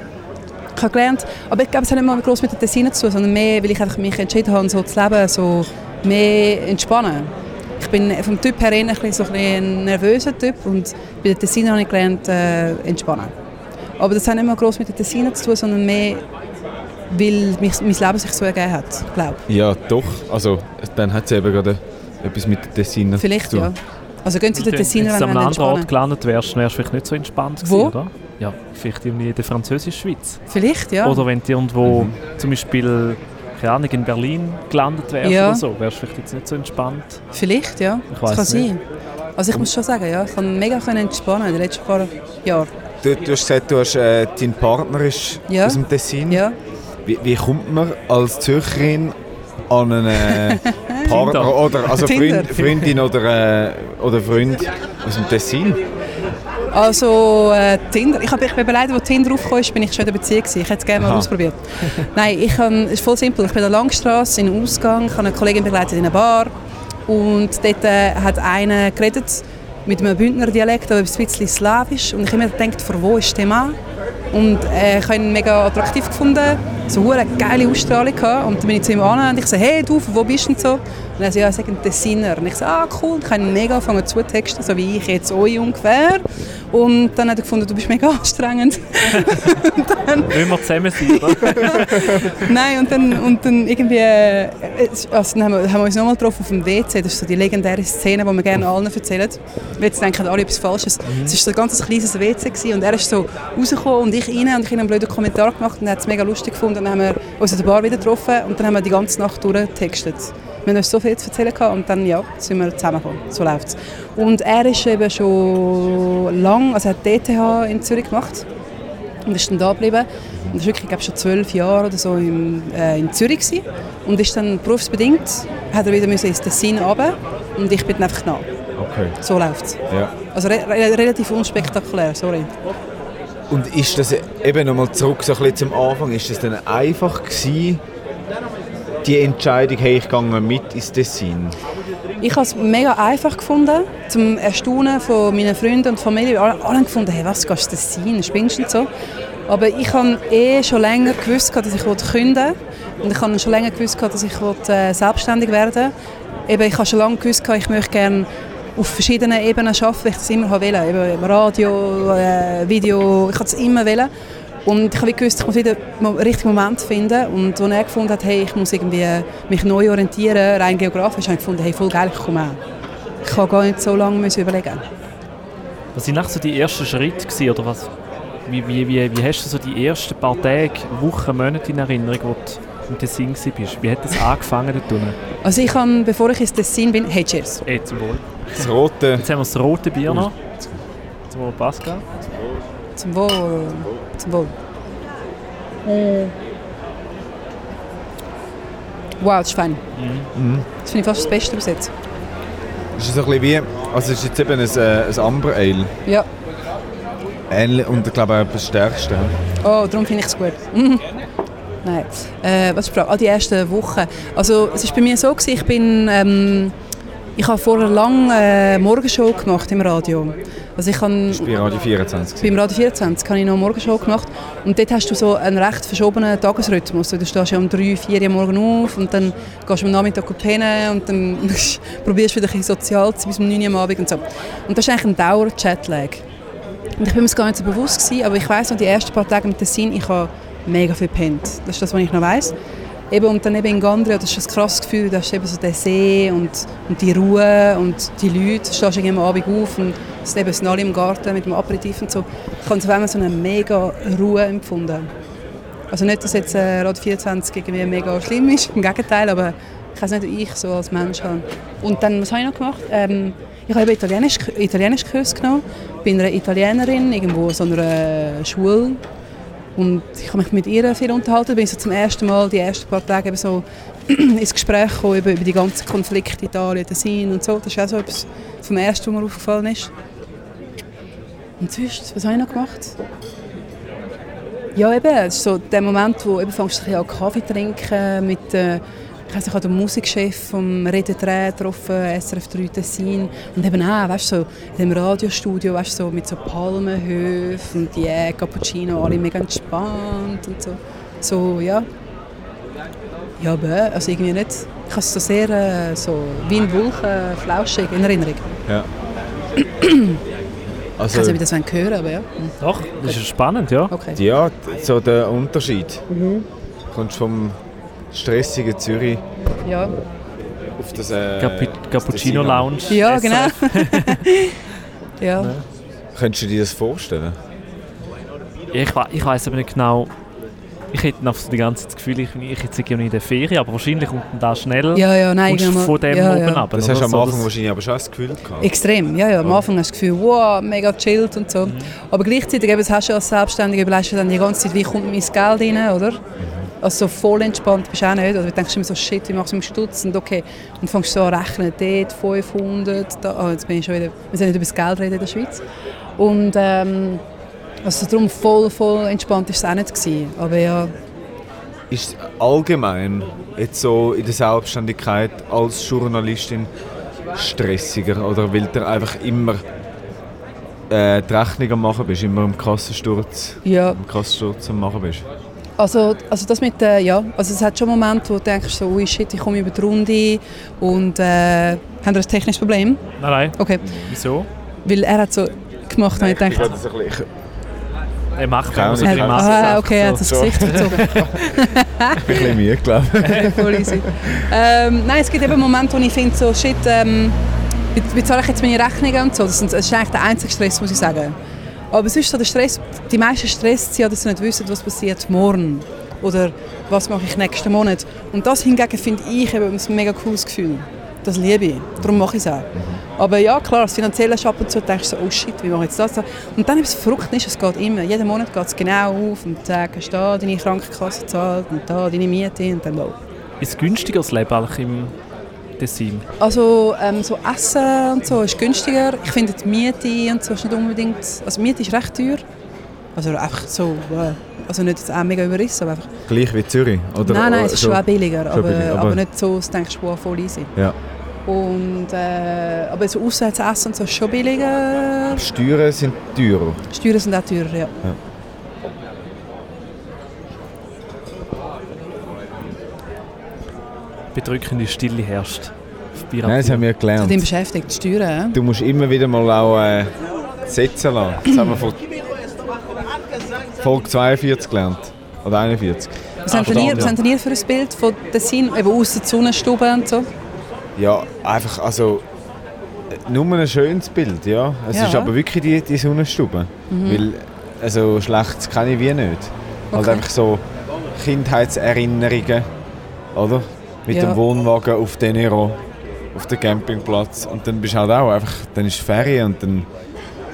S3: Ich habe gelernt, aber ich glaube, es hat nicht mal groß mit den Tessinen zu tun, sondern mehr, weil ich einfach mich entschieden habe, so zu leben, so mehr entspannen. Ich bin vom Typ her eher ein, bisschen so ein, nervöser Typ und bei den Tessinen habe ich gelernt, äh, entspannen. Aber das hat nicht mal groß mit den Tessinen zu tun, sondern mehr, weil mich, mein Leben sich so ergeben hat, glaube
S1: Ja, doch. Also, dann hat es eben gerade etwas mit den Tessiner
S3: Vielleicht,
S1: zu tun.
S3: ja. Also gehen Sie den
S2: Wenn
S3: Tessiner,
S2: du
S3: wenn
S2: an
S3: Sie
S2: einem anderen Ort gelandet wärst, wärst du vielleicht nicht so entspannt
S3: Wo?
S2: gewesen, oder? Ja, vielleicht irgendwie in der französischen Schweiz.
S3: Vielleicht, ja.
S2: Oder wenn du irgendwo zum Beispiel, keine Ahnung, in Berlin gelandet wärst
S3: Ja.
S2: oder so, wärst du vielleicht jetzt nicht so entspannt.
S3: Vielleicht, ja.
S2: Ich
S3: Das
S2: weiss
S3: kann
S2: nicht.
S3: sein. Also ich muss schon sagen, ja, ich kann mega entspannen in den letzten paar Jahren.
S1: Du, du hast gesagt, du hast, äh, dein Partner ist
S3: Ja.
S1: aus dem Tessin.
S3: Ja.
S1: Wie, wie kommt man als Zürcherin an einen äh, [laughs] Partner oder also. [laughs] Freund, Freundin oder, äh, oder Freund aus dem Tessin?
S3: Also äh, Tinder, ich, hab, ich bin beleidigt, als Tinder aufgekommen ist, bin ich schon in der Beziehung gewesen. Ich hätte es gerne mal
S1: Aha.
S3: ausprobiert. Nein, ich es ist voll simpel. Ich bin an der Langstrasse in einem Ausgang, ich habe eine Kollegin begleitet in einer Bar und dort äh, hat einer geredet mit einem Bündner Dialekt, aber ein bisschen slawisch und ich habe mir gedacht, von wo ist der Mann? Und äh, ich habe ihn mega attraktiv gefunden, so eine geile Ausstrahlung gehabt. Und dann bin ich zu ihm an und ich so, hey du, wo bist du denn so? Und er so, ja, ich sage ein Tessiner. Und ich so, ah cool, ich habe ihn mega angefangen zu texten, so wie ich jetzt euch ungefähr. Und dann hat er gefunden, du bist mega [laughs] anstrengend.
S2: Wollen wir zusammen sein, oder? [laughs]
S3: Nein, und dann, und dann irgendwie, äh, also dann haben wir, haben wir uns nochmal getroffen auf dem WC, das ist so die legendäre Szene, die wir gerne allen erzählen. Jetzt denken alle etwas Falsches. Es war so ein ganz kleines WC gewesen, und er ist so rausgekommen und ich rein und ich habe einen blöden Kommentar gemacht und er hat es mega lustig gefunden und dann haben wir uns in der Bar wieder getroffen und dann haben wir die ganze Nacht durchgetextet. Wir haben uns so viel zu erzählen gehabt und dann ja, sind wir zusammengekommen. So läuft es. Und er ist eben schon lang, also er hat DTH in Zürich gemacht und ist dann da geblieben. Und war wirklich, ich glaube, schon zwölf Jahre oder so in, äh, in Zürich gewesen. und ist dann berufsbedingt, hat er wieder müssen ins Tessin runter und ich bin dann einfach nach.
S1: Okay.
S3: So läuft es.
S1: Ja.
S3: Also re re relativ unspektakulär, sorry.
S1: Und ist das eben nochmal zurück so ein zum Anfang, ist das dann einfach gewesen, die Entscheidung, hey, ich gehe mit ins Tessin?
S3: Ich habe es mega einfach gefunden, zum Erstaunen von meinen Freunden und Familie. Alle, alle gefunden, hey, was gehst du das spinnst du so. Aber ich habe eh schon länger gewusst, dass ich wollte. Und ich habe schon länger gewusst, dass ich äh, selbstständig werden Eben, Ich habe schon lange gewusst, ich möchte gerne auf verschiedenen Ebenen arbeiten, weil ich das immer wollte. Eben Radio, äh, Video, ich habe es immer wollen. Und ich habe gewusst, ich muss wieder den richtigen Moment finden. Und als er gefunden hat, hey, ich muss irgendwie mich neu orientieren, rein geografisch, habe ich gefunden, hey, voll geil, ich komme auch. Ich kann gar nicht so lange überlegen.
S2: Was waren so die ersten Schritte gewesen, oder was? Wie, wie, wie, wie hast du so die ersten paar Tage, Wochen, Monate in Erinnerung, wo du im Tessin warst? Wie hat das angefangen dort unten?
S3: Also ich habe, bevor ich ins Tessin bin, hey, cheers.
S2: Eh, zum Wohl.
S1: Das rote.
S2: Jetzt haben wir das rote Bier noch. Zum Wohl, Pascal.
S3: Zum Wohl. Zum Wohl. Mm. Wow, das ist fein.
S1: Mhm.
S3: Das finde ich fast das Beste bis jetzt.
S1: Das ist so ein bisschen wie, also es ist jetzt eben ein, äh, ein Amber Ale.
S3: Ja.
S1: Ähnlich, und ich glaube auch das Stärkste.
S3: Oh, darum finde ich es gut. Nein. Äh, was ist die Frage? Ah, die ersten Wochen. Also es war bei mir so, gewesen, ich bin... Ähm, ich habe vorher lange äh, Morgenshow gemacht im Radio. Also ich
S1: war bei Radio 24.
S3: beim Radio 24 habe ich noch Morgenshow gemacht und dort hast du so einen recht verschobenen Tagesrhythmus. Du stehst ja um 3, 4 Uhr morgen auf und dann gehst du am Nachmittag pennen und dann [laughs] probierst du wieder ein sozial zu sein bis um 9 Uhr am Abend und so. Und das ist eigentlich ein Dauer-Chatlag. Und ich bin mir das gar nicht so bewusst gewesen, aber ich weiss noch, die ersten paar Tage mit Tessin, ich habe mega viel gepennt. Das ist das, was ich noch weiss. Eben, und dann eben in Gandria, das ist ein krasses Gefühl, da ist eben so der See und, und die Ruhe und die Leute. Du stehst irgendwie am Abend auf und es eben sind alle im Garten mit dem Aperitif und so. Ich habe auf einmal so eine mega Ruhe empfunden. Also nicht, dass jetzt äh, Radio 24 irgendwie mega schlimm ist, im Gegenteil, aber ich weiß nicht, ich so als Mensch habe. Und dann, was habe ich noch gemacht? Ähm, ich habe Italienisch, Italienisch Kurs genommen, bin eine Italienerin, irgendwo in so einer Schule. Und ich habe mich mit ihr viel unterhalten, bin so zum ersten Mal die ersten paar Tage eben so [clears throat] ins Gespräch gekommen, über, über die ganzen Konflikte Italien, Tessin und so. Das ist auch so etwas vom Ersten, was mir aufgefallen ist. Und sonst, was habe ich noch gemacht? Ja, eben, es ist so der Moment, wo eben du ein bisschen an Kaffee trinken mit äh, ich weiss, ich habe den Musikchef vom Rede Dreh getroffen, SRF 3 Tessin. Und eben auch, weißt du, so in dem Radiostudio, weißt du, so mit so Palmenhöfen und die yeah, Cappuccino, alle mega entspannt und so. So, ja. Ja, aber, also irgendwie nicht. Ich habe es so sehr, äh, so wie ein Wolken, flauschig in Erinnerung.
S1: Ja.
S3: Ich
S1: Also,
S3: weiß nicht, wie das hören können, aber ja. Hm.
S2: Doch, das ist spannend, ja.
S3: Okay.
S1: ja, so der Unterschied. Du kommst vom stressigen Zürich
S3: Ja,
S1: auf das, äh,
S2: Capu Cappuccino. Lounge.
S3: ja genau. [laughs] ja.
S1: Könntest du dir das vorstellen?
S2: Ich, ich weiß aber nicht genau. Ich hätte noch so die ganze Zeit das Gefühl, ich, ich jetzt irgendwie in der Ferien, aber wahrscheinlich kommt dann da schnell
S3: Ja, ja, nein. genau.
S2: von dem
S3: ja,
S2: oben
S3: ja.
S2: ab.
S1: Das hast du am
S2: So,
S1: Anfang
S2: das-
S1: wahrscheinlich aber schon das Gefühl gehabt.
S3: Extrem, ja, ja. Am
S1: Ja.
S3: Anfang hast du das Gefühl, wow, mega chillt und so. Aber gleichzeitig eben, das hast du als Selbstständiger, überlegst du dann die ganze Zeit, wie kommt mein Geld rein, oder? Also so voll entspannt bist du auch nicht. Oder du denkst immer so, shit, wie machst du mit dem Stutz? Und okay, und fängst so an rechnen, dort 500, da, ah, jetzt bin ich schon wieder, wir sollen nicht über das Geld reden in der Schweiz. Und ähm, also darum voll, voll entspannt war es auch nicht. Gewesen. Aber ja,
S1: Ist allgemein jetzt so in der Selbstständigkeit als Journalistin stressiger oder weil du einfach immer äh, die Rechnung am machen bist, immer im Kassensturz,
S3: ja
S1: im Kassensturz am machen bist?
S3: Also, also das mit, äh, ja, also es hat schon Momente, wo du denkst, so, ui shit, ich komme über die Runde und äh, haben wir ein technisches Problem?
S2: Nein, nein.
S3: Okay,
S2: Wieso?
S3: weil er hat so gemacht und ich dachte,
S1: das ein bisschen,
S2: Er macht
S1: Keine Ahnung.
S3: er,
S2: Grimassen.
S3: ah, okay, er hat das. Gesicht verzogen. [laughs]
S1: ein bisschen müde, glaube ich. [laughs]
S3: Voll easy. Ähm, nein, es gibt eben Momente, wo ich finde, so, shit, ähm, wie, wie zahle ich jetzt meine Rechnungen und so. Das, sind, das ist eigentlich der einzige Stress, muss ich sagen. Aber sonst so der Stress, die meisten Stress sind ja, dass sie nicht wissen, was passiert morgen. Oder was mache ich nächsten Monat. Und das hingegen finde ich eben ein mega cooles Gefühl. Das liebe ich. Darum mache ich es auch. Aber ja, klar, das Finanzielle ist ab und zu, denkst du so, oh shit, wie mache ich jetzt das? Und dann, was verrückt ist, es geht immer. Jeden Monat geht es genau auf und sagst, da deine Krankenkasse zahlt und da deine Miete und dann wow.
S2: Ist es günstiger das Leben eigentlich im Tessin?
S3: Also ähm, so Essen und so ist günstiger. Ich finde die Miete und so ist nicht unbedingt... Also Miete ist recht teuer. Also einfach so... Äh, also nicht jetzt auch mega überrissen, aber einfach...
S1: Gleich wie Zürich? Oder,
S3: nein, nein, es
S1: äh,
S3: ist schon auch billiger,
S1: schon
S3: aber,
S1: billiger,
S3: aber,
S1: aber-
S3: nicht so, dass du denkst, wow, voll easy.
S1: Ja.
S3: Und, äh, aber so auswärts essen und so ist schon billiger.
S1: Steuern sind teurer.
S3: Steuern sind auch teurer, ja.
S2: Bedrückende Stille herrscht.
S1: Nein, das haben wir gelernt.
S3: dem beschäftigt, die Steuern. äh?
S1: Du musst immer wieder mal auch äh, setzen lassen. Das haben wir von Folge 42 gelernt. Oder 41.
S3: Was habt ihr,
S1: verdammt,
S3: was
S1: ja.
S3: ihr für ein Bild von Tessin, eben aus der Sonnenstube und so?
S1: Ja, einfach, also... Nur ein schönes Bild, ja. Es
S3: Ja.
S1: ist aber wirklich die, die Sonnenstube. Weil, also schlecht kenne ich wie nicht. Halt
S3: Okay.
S1: einfach so Kindheitserinnerungen, oder? Mit
S3: Ja.
S1: dem Wohnwagen auf den Nero, auf dem Campingplatz. Und dann bist du halt auch einfach, dann ist Ferien und dann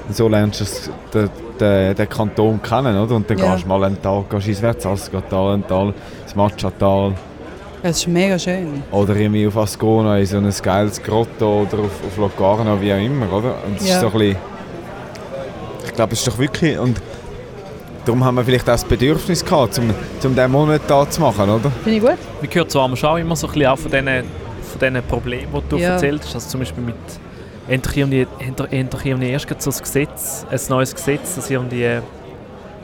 S1: so lernst du das, den, den, den Kanton kennen, oder? Und dann
S3: Ja.
S1: gehst du mal einen Tag, gehst ins Verzassgatal, ein Tal, das Matchatal
S3: Das ist mega schön.
S1: oder irgendwie auf Ascona in so ein geiles Grotto oder auf, auf Locarno, wie auch immer, oder? Und es
S3: Ja.
S1: ist so ein bisschen, ich glaube, es ist doch wirklich, und darum haben wir vielleicht auch das Bedürfnis gehabt, um, um diesen Monat da zu machen, oder?
S3: Finde ich gut.
S2: Wir hören zwar auch immer so ein bisschen auch von diesen, von diesen Problemen, die du
S3: Ja.
S2: erzählt hast. Also zum Beispiel mit endlich irgendwie, endlich- endlich irgendwie erst so ein Gesetz, ein neues Gesetz, dass irgendwie,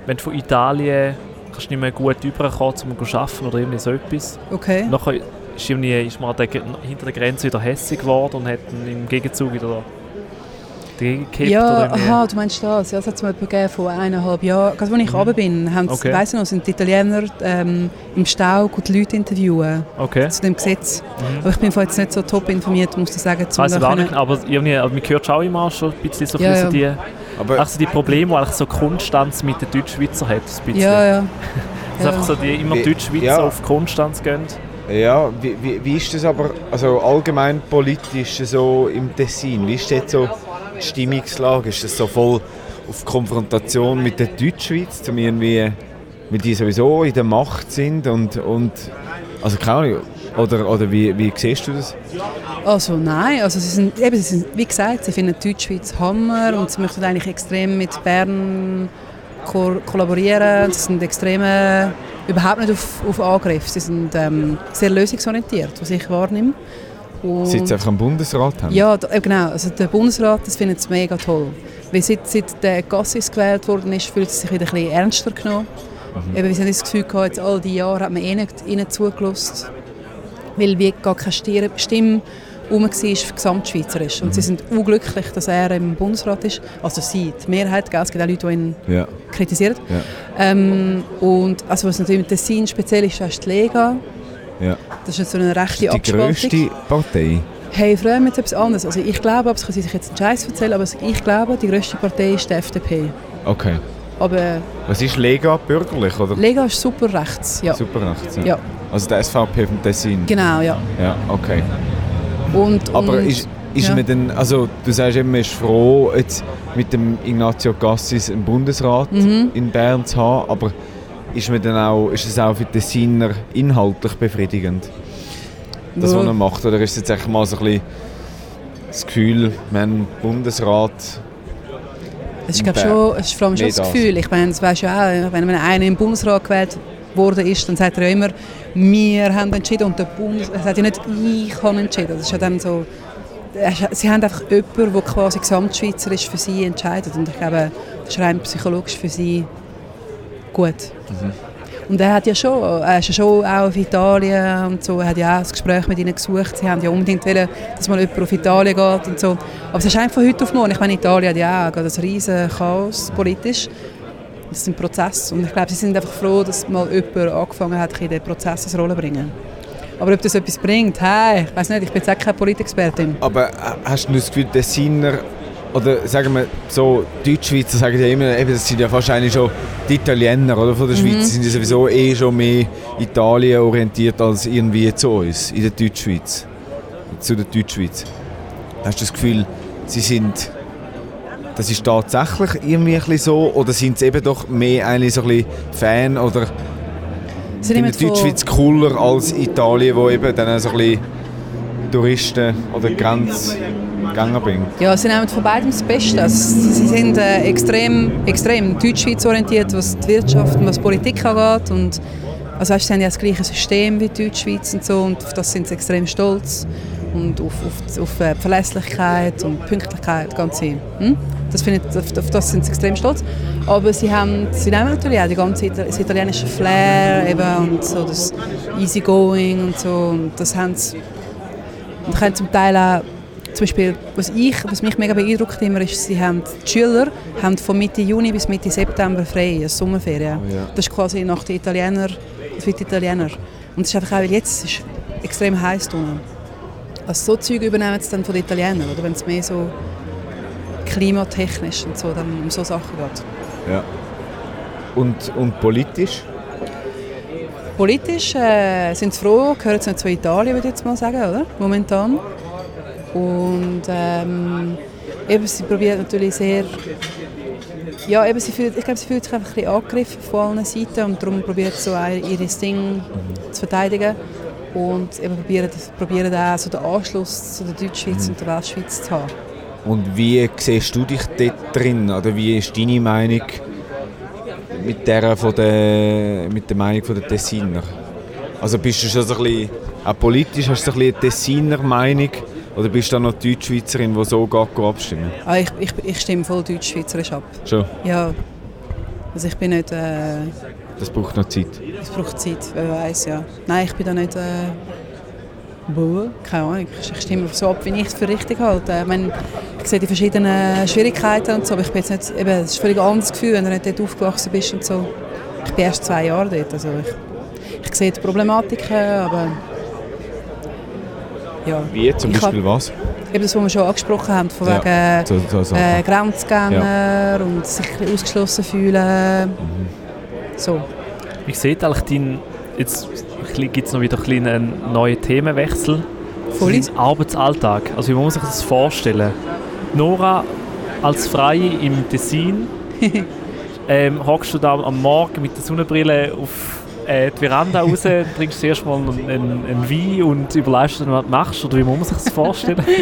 S2: wenn du von Italien kannst nicht mehr gut rüberkommen, um zu arbeiten oder irgendwie so etwas.
S3: Okay.
S2: Nachher ist, irgendwie, ist man hinter der Grenze wieder hässig geworden und hat im Gegenzug wieder gekippt.
S3: Ja, aha, du meinst das. Ja, das hat es mal jemanden gegeben vor eineinhalb Jahren. Gerade als ich runter bin, haben
S2: Okay.
S3: weiss noch, sind die Italiener ähm, im Stau gut Leute interviewen
S2: Okay.
S3: zu dem Gesetz.
S2: Mhm.
S3: Aber ich bin jetzt nicht so top informiert, muss ich sagen.
S2: Weiss ich auch nicht, aber irgendwie, aber man hört schon auch immer schon ein bisschen so,
S3: Ja,
S2: so die,
S1: Aber
S2: also die Probleme, die eigentlich so Konstanz mit den Deutschschweizer hat. Ein bisschen.
S3: Ja, ja. [laughs]
S2: Dass einfach so die immer Deutschschweizer
S1: ja.
S2: auf Konstanz gehen.
S1: Ja, wie, wie, wie ist das aber also allgemein politisch so im Tessin? Wie ist jetzt so die Stimmungslage? Ist das so voll auf Konfrontation mit der Deutschschweiz, um irgendwie, weil die sowieso in der Macht sind und, und also keine Ahnung, oder, oder wie, wie siehst du das?
S3: Also nein, also sie sind, eben, sie sind, wie gesagt, sie finden die Deutschschweiz Hammer und sie möchten eigentlich extrem mit Bern ko kollaborieren. Sie sind extrem überhaupt nicht auf, auf Angriff. Sie sind ähm, sehr lösungsorientiert, was ich wahrnehme. Und
S1: Seit sie einfach einen Bundesrat haben?
S3: ja, da, äh, genau. Also der Bundesrat, das findet es mega toll. Weil seit, seit der Gassis gewählt worden ist, fühlt es sich wieder ein bisschen ernster genommen. Eben, wir haben das Gefühl gehabt, all die Jahre hat man eh nicht ihnen zugelassen, weil wie gar keine Stimme Stimme rum war gesamtschweizerisch. Und sie sind unglücklich, dass er im Bundesrat ist. Also sie, die Mehrheit, gell? es gibt auch Leute, die ihn
S1: Ja.
S3: kritisieren.
S1: Ja.
S3: Ähm, und also was natürlich mit Tessin speziell ist, ist die Lega.
S1: ja.
S3: Das ist jetzt so eine rechte
S1: Die
S3: Abspaltung.
S1: grösste Partei?
S3: Hey, früher mit etwas anderes. Also ich glaube, aber es kann sich jetzt einen Scheiß erzählen, aber ich glaube, die grösste Partei ist die FDP.
S1: Okay.
S3: Aber
S1: Was ist Lega bürgerlich oder?
S3: Lega ist super rechts, ja.
S1: Super rechts.
S3: Ja.
S1: Also der SVP vom Tessin?
S3: Genau, ja.
S1: Ja, okay.
S3: Und,
S1: Aber
S3: und,
S1: ist, ist
S3: ja.
S1: man denn, also du sagst eben, man ist froh, jetzt mit dem Ignazio Cassis einen Bundesrat
S3: Mhm.
S1: in Bern zu haben, aber ist, man dann auch, ist es auch für die Tessiner inhaltlich befriedigend, das,
S3: Ja.
S1: was er macht? Oder ist es jetzt mal so ein bisschen das Gefühl, wir haben einen Bundesrat,
S3: Es ist, glaub, schon, es ist vor allem schon das. Gefühl. Ich meine, das weisst du ja auch, wenn einer im Bundesrat gewählt worden ist, dann sagt er ja immer, wir haben entschieden und der Bundes... Er sagt ja nicht, ich habe entschieden. Das ist ja dann so... Sie haben einfach jemanden, der quasi gesamtschweizerisch für sie entscheidet. Und ich glaube, das ist rein psychologisch für sie gut. Und er hat ja schon, er ist ja schon auch auf Italien und so, er hat ja auch das Gespräch mit ihnen gesucht. Sie haben ja unbedingt wollen, dass mal jemand auf Italien geht und so. Aber es ist einfach von heute auf morgen. Ich meine, Italien hat ja auch ein riesen Chaos politisch. Das ist ein Prozess und ich glaube, sie sind einfach froh, dass mal jemand angefangen hat, in den Prozess eine Rolle zu bringen. Aber ob das etwas bringt, hey, ich weiß nicht, ich bin jetzt auch keine Politexpertin.
S1: aber äh, hast du das Gefühl, die Tessiner, oder sagen wir so, Deutschschweizer sagen ja immer, eben, das sind ja eigentlich schon die Italiener oder, von der
S3: Mhm.
S1: Schweiz, die sind ja sowieso eh schon mehr Italien orientiert als irgendwie zu uns, in der Deutschschweiz, zu der Deutschschweiz. Hast du das Gefühl, sie sind, das ist tatsächlich irgendwie ein so, oder sind sie eben doch mehr eigentlich so ein bisschen Fan, oder
S3: Sie
S1: in der Deutschschweiz cooler als Italien, wo eben dann so ein bisschen Touristen oder Grenzgänger bringt?
S3: Ja, sie nehmen von beidem das Beste. Also, sie sind äh, extrem, extrem Deutschschweiz orientiert, was die Wirtschaft und was die Politik angeht. Und, also, weißt, sie haben ja das gleiche System wie die Deutschschweiz und so und auf das sind sie extrem stolz. Und auf, auf, auf äh, Verlässlichkeit und Pünktlichkeit, ganze, hm? das finde ich, auf, auf das sind sie extrem stolz. Aber sie, haben, sie nehmen natürlich auch die ganze das italienische Flair eben und so das Easygoing und so. Und das haben sie und können zum Teil auch, zum Beispiel, was, ich, was mich mega beeindruckt immer ist, sie haben, die Schüler haben von Mitte Juni bis Mitte September frei, eine Sommerferien.
S1: Oh ja.
S3: Das ist quasi nach den Italiener, für die Italiener. Und es ist einfach auch, weil jetzt ist es extrem heiß drinnen. Also so Zeug übernehmen sie dann von den Italienern, oder wenn es mehr so klimatechnisch und so, dann um so Sachen geht.
S1: Ja. Und, und politisch?
S3: Politisch äh, sind sie froh, gehören sie nicht zu Italien, würde ich jetzt mal sagen, oder? Momentan. Und ähm, eben, sie probieren natürlich sehr... Ja, eben, sie fühlt, ich glaube, sie fühlt sich einfach ein bisschen angegriffen von allen Seiten und darum probiert sie so ihr Ding zu verteidigen. Und eben probieren, probieren auch so den Anschluss zu der Deutschschweiz und der Westschweiz zu haben.
S1: Und wie siehst du dich dort drin? Oder wie ist deine Meinung? mit der, von der, mit der Meinung von der Tessiner? Also bist du schon so ein bisschen, auch politisch, hast du so ein bisschen eine Tessiner Meinung? Oder bist du dann noch Deutschschweizerin, die so geht abstimmen?
S3: Ah, ich, ich, ich stimme voll deutsch-schweizerisch ab.
S1: Schon,
S3: Ja. Also ich bin nicht... Äh,
S1: das braucht noch Zeit.
S3: es braucht Zeit, wer weiß ja. Nein, ich bin da nicht... Äh, Boah, keine Ahnung. Ich, stimme so ab, wie ich es für richtig halte. Ich, meine, ich sehe die verschiedenen Schwierigkeiten und so, aber ich bin jetzt nicht... Eben, es ist völlig anderes Gefühl, wenn du nicht dort aufgewachsen bist und so. Ich bin erst zwei Jahre dort, also ich, ich sehe die Problematiken, aber... Ja.
S1: Wie zum
S3: Ich
S1: Beispiel was?
S3: Eben das, was wir schon angesprochen haben, von
S1: Ja,
S3: wegen
S1: So, so, so.
S3: äh, Grenzgänger und sich ausgeschlossen fühlen.
S1: Mhm.
S3: So.
S2: Wie sieht eigentlich dein... Jetzt gibt es noch wieder ein einen neuen Themenwechsel.
S3: Voll.
S2: Dein Arbeitsalltag. Also wie muss man sich das vorstellen? Nora als Freie im Tessin. [laughs] ähm, hockst du da am Morgen mit der Sonnenbrille auf äh, die Veranda raus, trinkst zuerst mal einen, einen, einen Wein und überlegst dann, was du machst? Oder wie muss man sich das vorstellen? [laughs]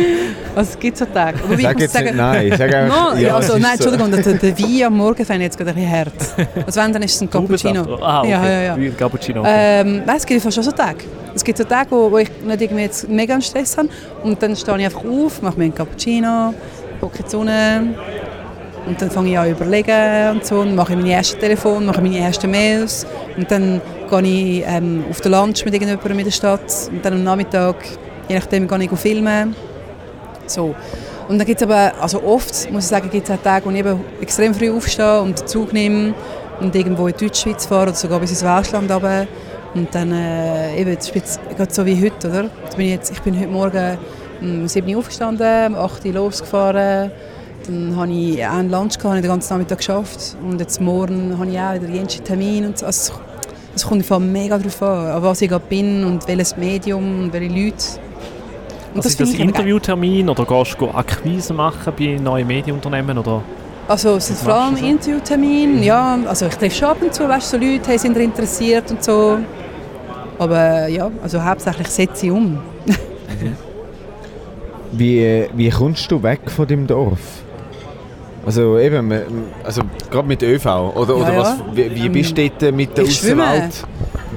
S3: Also es gibt so Tage. Aber wie
S1: Sag
S3: ich muss
S1: jetzt nicht
S3: sagen,
S1: nein, sag einfach,
S3: No,
S1: ja,
S3: also,
S1: es ist
S3: nein,
S1: so.
S3: Entschuldigung, der, der Wein am Morgen fände ich jetzt gerade ein bisschen hart. [laughs] Also wenn, dann ist es ein Cappuccino.
S2: Ah, okay.
S3: Ja, ja, ja.
S2: Wie ein Cappuccino. okay.
S3: Ähm, nein, es gibt fast schon so Tage. Es gibt so Tage, wo, wo ich nicht irgendwie jetzt mega Stress habe. Und dann stehe ich einfach auf, mache mir einen Cappuccino, gucke in die Sonne. Und dann fange ich an überlegen und so. Und mache meine ersten Telefon, mache meine ersten Mails. Und dann gehe ich ähm, auf den Lunch mit irgendjemandem in der Stadt. Und dann am Nachmittag, je nachdem, gehe ich filmen. So. Und dann gibt es aber, also oft, muss ich sagen, gibt es auch Tage, wo ich eben extrem früh aufstehe und den Zug nehme und irgendwo in die Deutschschweiz fahre oder sogar bis ins Welschland runter. Und dann, äh, eben, gerade so wie heute, oder? Bin ich, jetzt, ich bin heute Morgen um 7 Uhr aufgestanden, um 8 Uhr losgefahren. Dann habe ich einen Lunch gehabt, habe den ganzen Nachmittag geschafft. Und jetzt morgen habe ich auch wieder jeden Termin. Und so. also, es kommt einfach mega darauf an, an was ich gerade bin und welches Medium und welche Leute. Und
S2: also ist das
S3: eben geil.
S2: Interviewtermin oder gehst du Akquise machen bei neuen Medienunternehmen? Oder?
S3: Also es sind vor allem
S2: so?
S3: Interviewtermine, ja, also ich treffe schon ab und zu, weißt, so Leute, hey, sind interessiert und so. Aber ja, also hauptsächlich setze ich um. [laughs]
S1: Wie, wie kommst du weg von dem Dorf? Also eben, also gerade mit ÖV oder, oder
S3: Ja,
S1: was,
S3: ja.
S1: wie, wie
S3: Ähm,
S1: bist du dort mit der
S3: ich schwimme.
S1: Außenwelt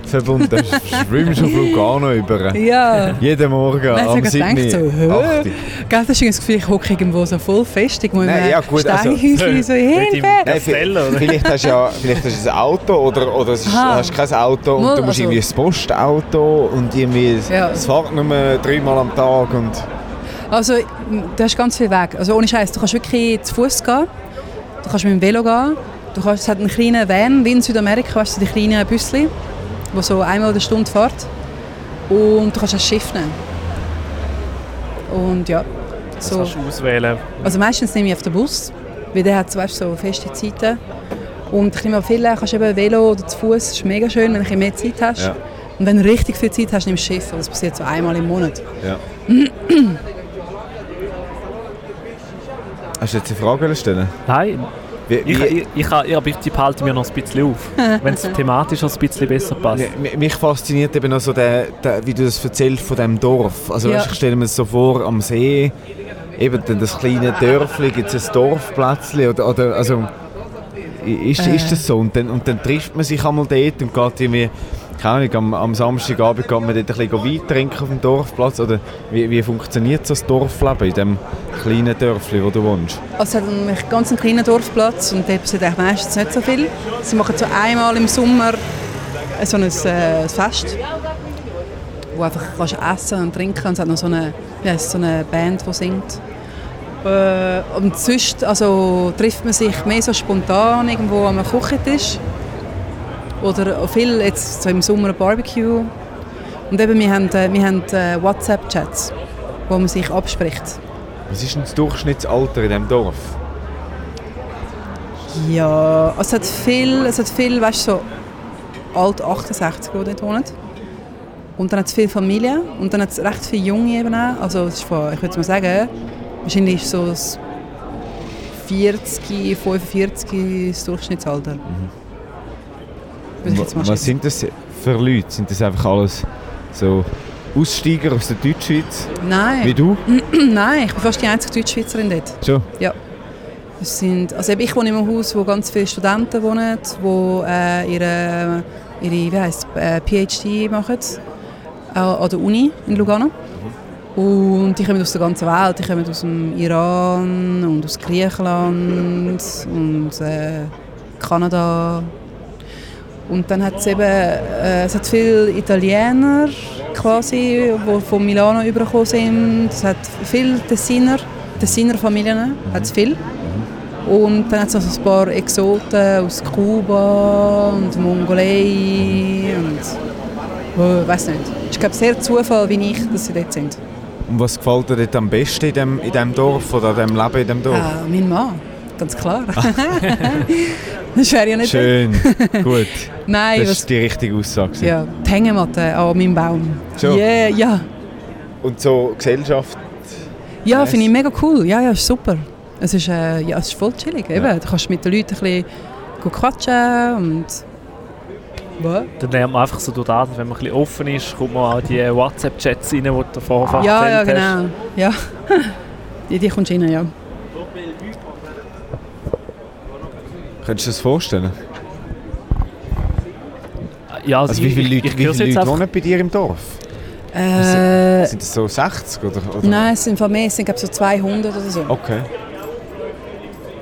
S1: verbunden? Du schwimmst auf Lugano über.
S3: Ja.
S1: Jeden Morgen
S3: Nein,
S1: am
S3: ich
S1: 7.
S3: habe gedacht so, hä?
S1: 8.
S3: Gell, das ist das Gefühl, ich hocke irgendwo so voll fest,
S1: Nein,
S3: in
S1: ja, gut, also- [laughs]
S3: so
S2: oder?
S1: Vielleicht hast du ja vielleicht hast du ein Auto oder, oder ist,
S3: Aha.
S1: hast kein Auto und
S3: Mal,
S1: du musst
S3: also-
S1: irgendwie ein Postauto und irgendwie
S3: Ja.
S1: es fährt nur dreimal am Tag und
S3: Also, du hast ganz viel Weg. Also ohne Scheiß, du kannst wirklich zu Fuß gehen, du kannst mit dem Velo gehen, du kannst, es hat einen kleinen Van, wie in Südamerika, weißt du, die kleinen Büsschen, die so einmal in der Stunde fährt. Und du kannst ein Schiff nehmen. Und ja,
S2: Das
S3: so.
S2: kannst du auswählen.
S3: Also meistens nehme ich auf den Bus, weil der hat weißt, so feste Zeiten. Und ich nehme auch viele, kannst eben Velo oder zu Fuß, ist mega schön, wenn du mehr Zeit hast.
S1: Ja.
S3: Und wenn du richtig viel Zeit hast, nimmst du Schiff. Das passiert so einmal im Monat.
S1: ja. [clears throat] Hast du jetzt eine Frage stellen?
S2: Nein,
S1: Wie,
S2: ich,
S1: wie,
S2: ich, ich, ich, aber die behalten mir noch ein bisschen auf. [laughs] Wenn es thematisch noch ein bisschen besser passt.
S1: Ja, mi- mich fasziniert eben noch so der, der, wie du das erzählst von dem Dorf. Also
S3: Ja.
S1: weißt, ich stelle mir das so vor am See, eben dann das kleine Dörfli, gibt es ein Dorfplätzchen oder, oder also ist,
S3: Äh.
S1: ist das so? Und dann, und dann trifft man sich einmal dort und geht irgendwie, keine Ahnung, am, am Samstagabend geht man dort ein bisschen Wein trinken auf dem Dorfplatz oder wie, wie funktioniert das Dorfleben in dem kleinen Dörfli, wo du wohnst?
S3: Also es hat einen ganz einen kleinen Dorfplatz und dort eigentlich meistens nicht so viel. Sie machen so einmal im Sommer so ein äh, Fest, wo einfach kannst essen und trinken und es hat noch so eine, heisst, so eine Band, die singt. Äh, und sonst also, trifft man sich mehr so spontan irgendwo am Küchentisch oder viel jetzt so im Sommer ein Barbecue. Und eben, wir haben, äh, wir haben äh, WhatsApp-Chats, wo man sich abspricht.
S1: Was ist denn das Durchschnittsalter in diesem Dorf?
S3: Ja, es hat viel, es hat viel, weißt du, so alt 68, die dort wohnen. Und dann hat es viele Familien und dann hat es recht viele Junge eben auch. Also es ist von, ich würde mal sagen, wahrscheinlich ist so das 40, 45 das Durchschnittsalter. Mal
S1: Was sind das für Leute? Sind das einfach alles so Aussteiger aus der Deutschschweiz? Wie
S3: Nein,
S1: du? [clears throat]
S3: nein, ich bin fast die einzige Deutschschweizerin dort.
S1: Schon?
S3: Ja. Es sind, also ich wohne in einem Haus, wo ganz viele Studenten wohnen, die äh, ihre, ihre wie heisst, äh, PhD machen äh, an der Uni in Lugano. Und die kommen aus der ganzen Welt. Die kommen aus dem Iran und aus Griechenland und äh, Kanada. Und dann hat es eben äh, es hat viele Italiener quasi, die von Milano übergekommen sind. Es hat viele Tessiner, Tessiner Familien, hat es viel. Und dann hat es also ein paar Exoten aus Kuba und Mongolei und oh, weiß nicht. Ist glaube sehr Zufall, wie ich, dass sie dort sind.
S1: Und was gefällt dir dort am besten in dem, in dem Dorf oder dem Leben in dem Dorf?
S3: Ah, mein Mann, ganz klar. [laughs] das wäre ja nicht
S1: Schön, [laughs] gut.
S3: Nein,
S1: Das
S3: was,
S1: ist die richtige Aussage.
S3: ja, die Hängematte an meinem Baum.
S1: So.
S3: Yeah, ja,
S1: Und so Gesellschaft,
S3: ja
S1: Nice.
S3: finde ich mega cool. Ja, ja, ist super. Es ist, äh, ja, es ist voll chillig. Eben.
S1: Ja.
S3: Du kannst mit den Leuten ein bisschen gut quatschen und... Was?
S2: Dann lernt man einfach so durch das, wenn man ein bisschen offen ist, kommt man auch in die WhatsApp-Chats rein, die du vorher
S3: Ja, ja,
S2: erzählt hast.
S3: genau. Ja. [laughs] die, die kommst du rein, ja.
S1: Könntest du dir das vorstellen?
S2: Ja, also,
S1: Also wie viele Leute,
S2: ich,
S1: wie viele Leute wohnen bei dir im Dorf?
S3: Äh,
S1: Sind das so 60 oder? oder?
S3: nein, es sind von mehr, es sind glaube so 200 oder so.
S1: Okay.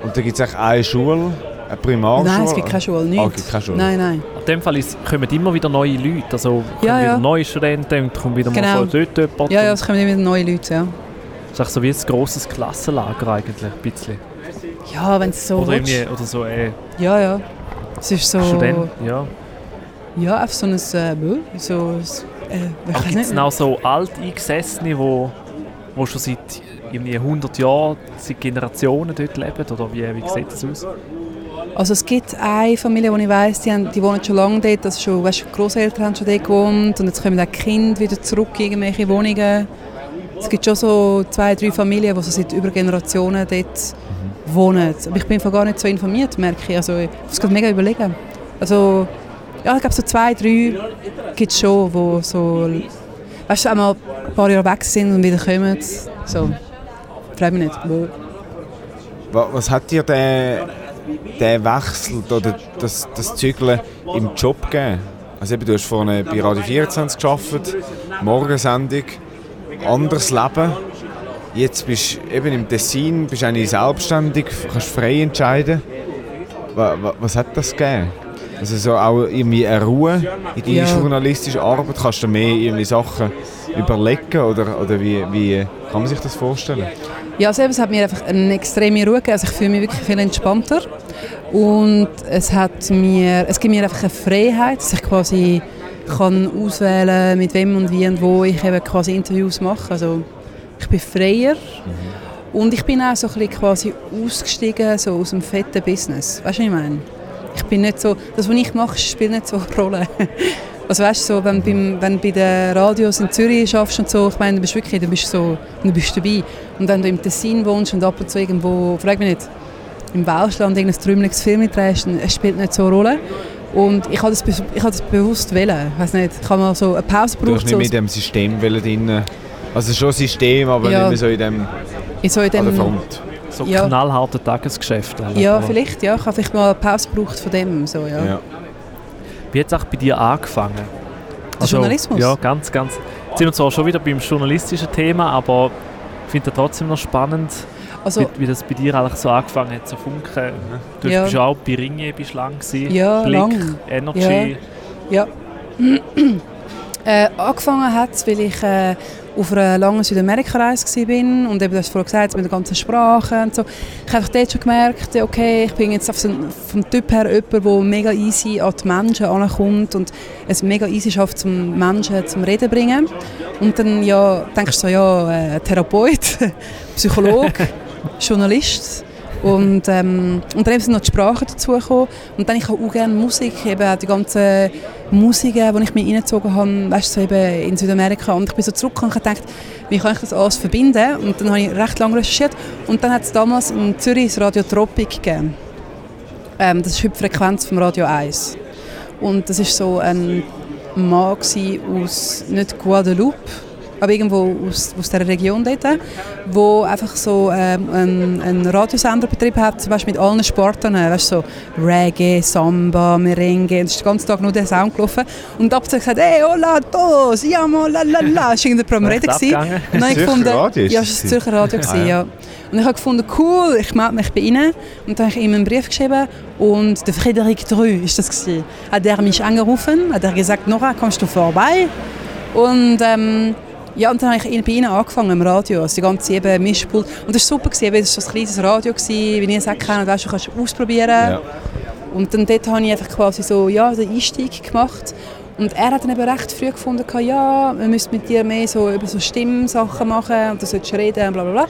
S1: Und da gibt es eigentlich eine Schule, eine Primarschule?
S3: Nein, es gibt keine Schule,
S1: Ah,
S3: nichts.
S1: es gibt keine Schule.
S3: Nein, nein.
S2: in dem Fall ist, kommen immer wieder neue Leute, also kommen
S3: Ja, ja.
S2: wieder neue Studenten und kommen wieder
S3: Genau.
S2: mal von dort jemand.
S3: Ja, ja, es kommen immer wieder neue Leute, ja.
S2: Das ist eigentlich so wie ein grosses Klassenlager eigentlich, ein bisschen.
S3: Ja, wenn es so
S2: oder,
S3: willst.
S2: irgendwie, oder so äh,
S3: Ja, ja. Es ist so...
S2: Studenten, ja.
S3: Ja, einfach so ein... Äh, so ein äh,
S2: Aber gibt es auch so Alteingesessene, wo, wo schon seit irgendwie 100 Jahren, seit Generationen dort leben? Oder wie, wie sieht das aus?
S3: Also es gibt eine Familie, die ich weiss, die, haben, die wohnen schon lange dort, also schon, weißt, die Grosseltern haben schon dort gewohnt und jetzt kommen auch Kinder wieder zurück in irgendwelche Wohnungen. Es gibt schon so zwei, drei Familien, die so seit über Generationen dort wohnen. Aber ich bin gar nicht so informiert, merke ich. Also ich muss gerade mega überlegen. Also ja, ich glaube so zwei, drei gibt es schon, wo so, weißt du, einmal ein paar Jahre weg sind und wieder kommen. So, freut mich nicht.
S1: Was hat dir der, der Wechsel oder das, das Zügeln im Job gegeben? Also eben, du hast vorne bei Radio 24 gearbeitet, Morgensendung, anderes Leben. Jetzt bist du eben im Tessin, bist eigentlich selbstständig, kannst frei entscheiden. Wa- wa- Was hat das gegeben? Also so auch irgendwie eine Ruhe in deiner
S3: Ja.
S1: journalistischen Arbeit? Kannst du mehr irgendwie Sachen überlegen oder, oder wie, wie kann man sich das vorstellen?
S3: Ja, also es hat mir einfach eine extreme Ruhe gegeben. Also ich fühle mich wirklich viel entspannter. Und es, hat mir, es gibt mir einfach eine Freiheit, dass ich quasi kann auswählen mit wem und wie und wo ich eben quasi Interviews mache. Also ich bin freier. Und ich bin auch so ein bisschen quasi ausgestiegen so aus dem fetten Business. Weißt du, was ich meine? Ich bin nicht so, das, was ich mache, spielt nicht so eine Rolle. [laughs] Also weißt du, so, wenn, beim, wenn du bei den Radios in Zürich schaffst und so, ich meine, du bist wirklich, du bist so, du bist dabei. Und wenn du im Tessin wohnst und ab und zu irgendwo, frag mich nicht, im Welschland irgendein trümmeliges Film drehst, dann es spielt nicht so eine Rolle. Und ich habe das, be- ich habe das bewusst wählen. Ich weiß nicht, ich habe mal so eine Pause
S1: Du hast
S3: gebraucht,
S1: nicht
S3: so
S1: mit dem System drin. Also schon System, aber
S3: Ja.
S1: nicht mehr so in dem
S3: in so in dem,
S1: Front.
S2: So
S3: Ja.
S2: knallharte Tagesgeschäfte. eigentlich,
S3: Ja, vielleicht, ja. Ich habe vielleicht mal eine Pause gebraucht von dem, so, ja.
S1: Ja.
S2: Wie hat es auch bei dir angefangen? Also,
S3: Journalismus?
S2: Ja, ganz, ganz. Jetzt sind wir zwar schon wieder beim journalistischen Thema, aber ich finde es trotzdem noch spannend,
S3: Also,
S2: wie, wie das bei dir eigentlich so angefangen hat zu funken. Du
S3: Ja.
S2: bist ja auch bei Ringe bislang gewesen.
S3: Ja,
S2: Blick,
S3: lang.
S2: Energy.
S3: Ja. [clears throat] äh, angefangen hat es, weil ich äh, auf einer langen Südamerika-Reise war und eben, du hast vorhin gesagt, mit der ganzen Sprache und so. Ich habe dort schon gemerkt, ja, okay, ich bin jetzt auf so, vom Typ her jemand, der mega easy an die Menschen ankommt und es mega easy schafft, zum Menschen zum Reden zu bringen. Und dann ja, denkst du so, ja, äh, Therapeut, [laughs] Psychologe, [laughs] Journalist. Und, ähm, und dann sind noch die Sprachen dazugekommen. Und dann ich auch gerne Musik, eben die ganzen Musiken, die ich mir reingezogen habe, weißt so eben in Südamerika. Und ich bin so zurückgekommen und gedacht, wie kann ich das alles verbinden? Und dann habe ich recht lange recherchiert. Und dann hat es damals in Zürich das Radio Tropic gegeben. Ähm, das ist heute die Frequenz vom Radio 1. Und das ist so ein Mann aus, nicht Guadeloupe, aber irgendwo aus, aus dieser Region dort, wo einfach so ähm, einen, einen Radiosender betrieben hat, zum Beispiel mit allen Sportarten, weißt, so Reggae, Samba, Merengue, und es ist den ganzen Tag nur der Sound gelaufen. Und ab und zu gesagt, hey, hola, todos, siamo, la la la, war irgendein am Reden. gewesen. Und dann habe ich
S1: Zürcher
S3: gefunden,
S1: Radio ist
S3: ja,
S1: das
S3: es war
S1: gewesen?
S3: Zürcher Radio, gewesen,
S1: Ah, ja.
S3: ja. Und ich habe gefunden, cool, ich melde mich bei ihnen. Und dann habe ich ihm einen Brief geschrieben und der Frédéric Dreux ist das gewesen. Hat er mich angerufen, hat er gesagt, Nora, kommst du vorbei? Und ähm, ja, und dann habe ich ihn- bei ihnen angefangen im Radio, also die ganze eben Mischpult. Und das war super, gewesen, weil es war so ein kleines Radio, gewesen, wie ihr es auch kennt, weißt, du kannst ausprobieren.
S1: Ja.
S3: Und dann dort habe ich einfach quasi so, ja, den Einstieg gemacht. Und er hat dann eben recht früh gefunden, ja, wir müssen mit dir mehr so über so Stimmsachen machen und du solltest reden und bla bla bla.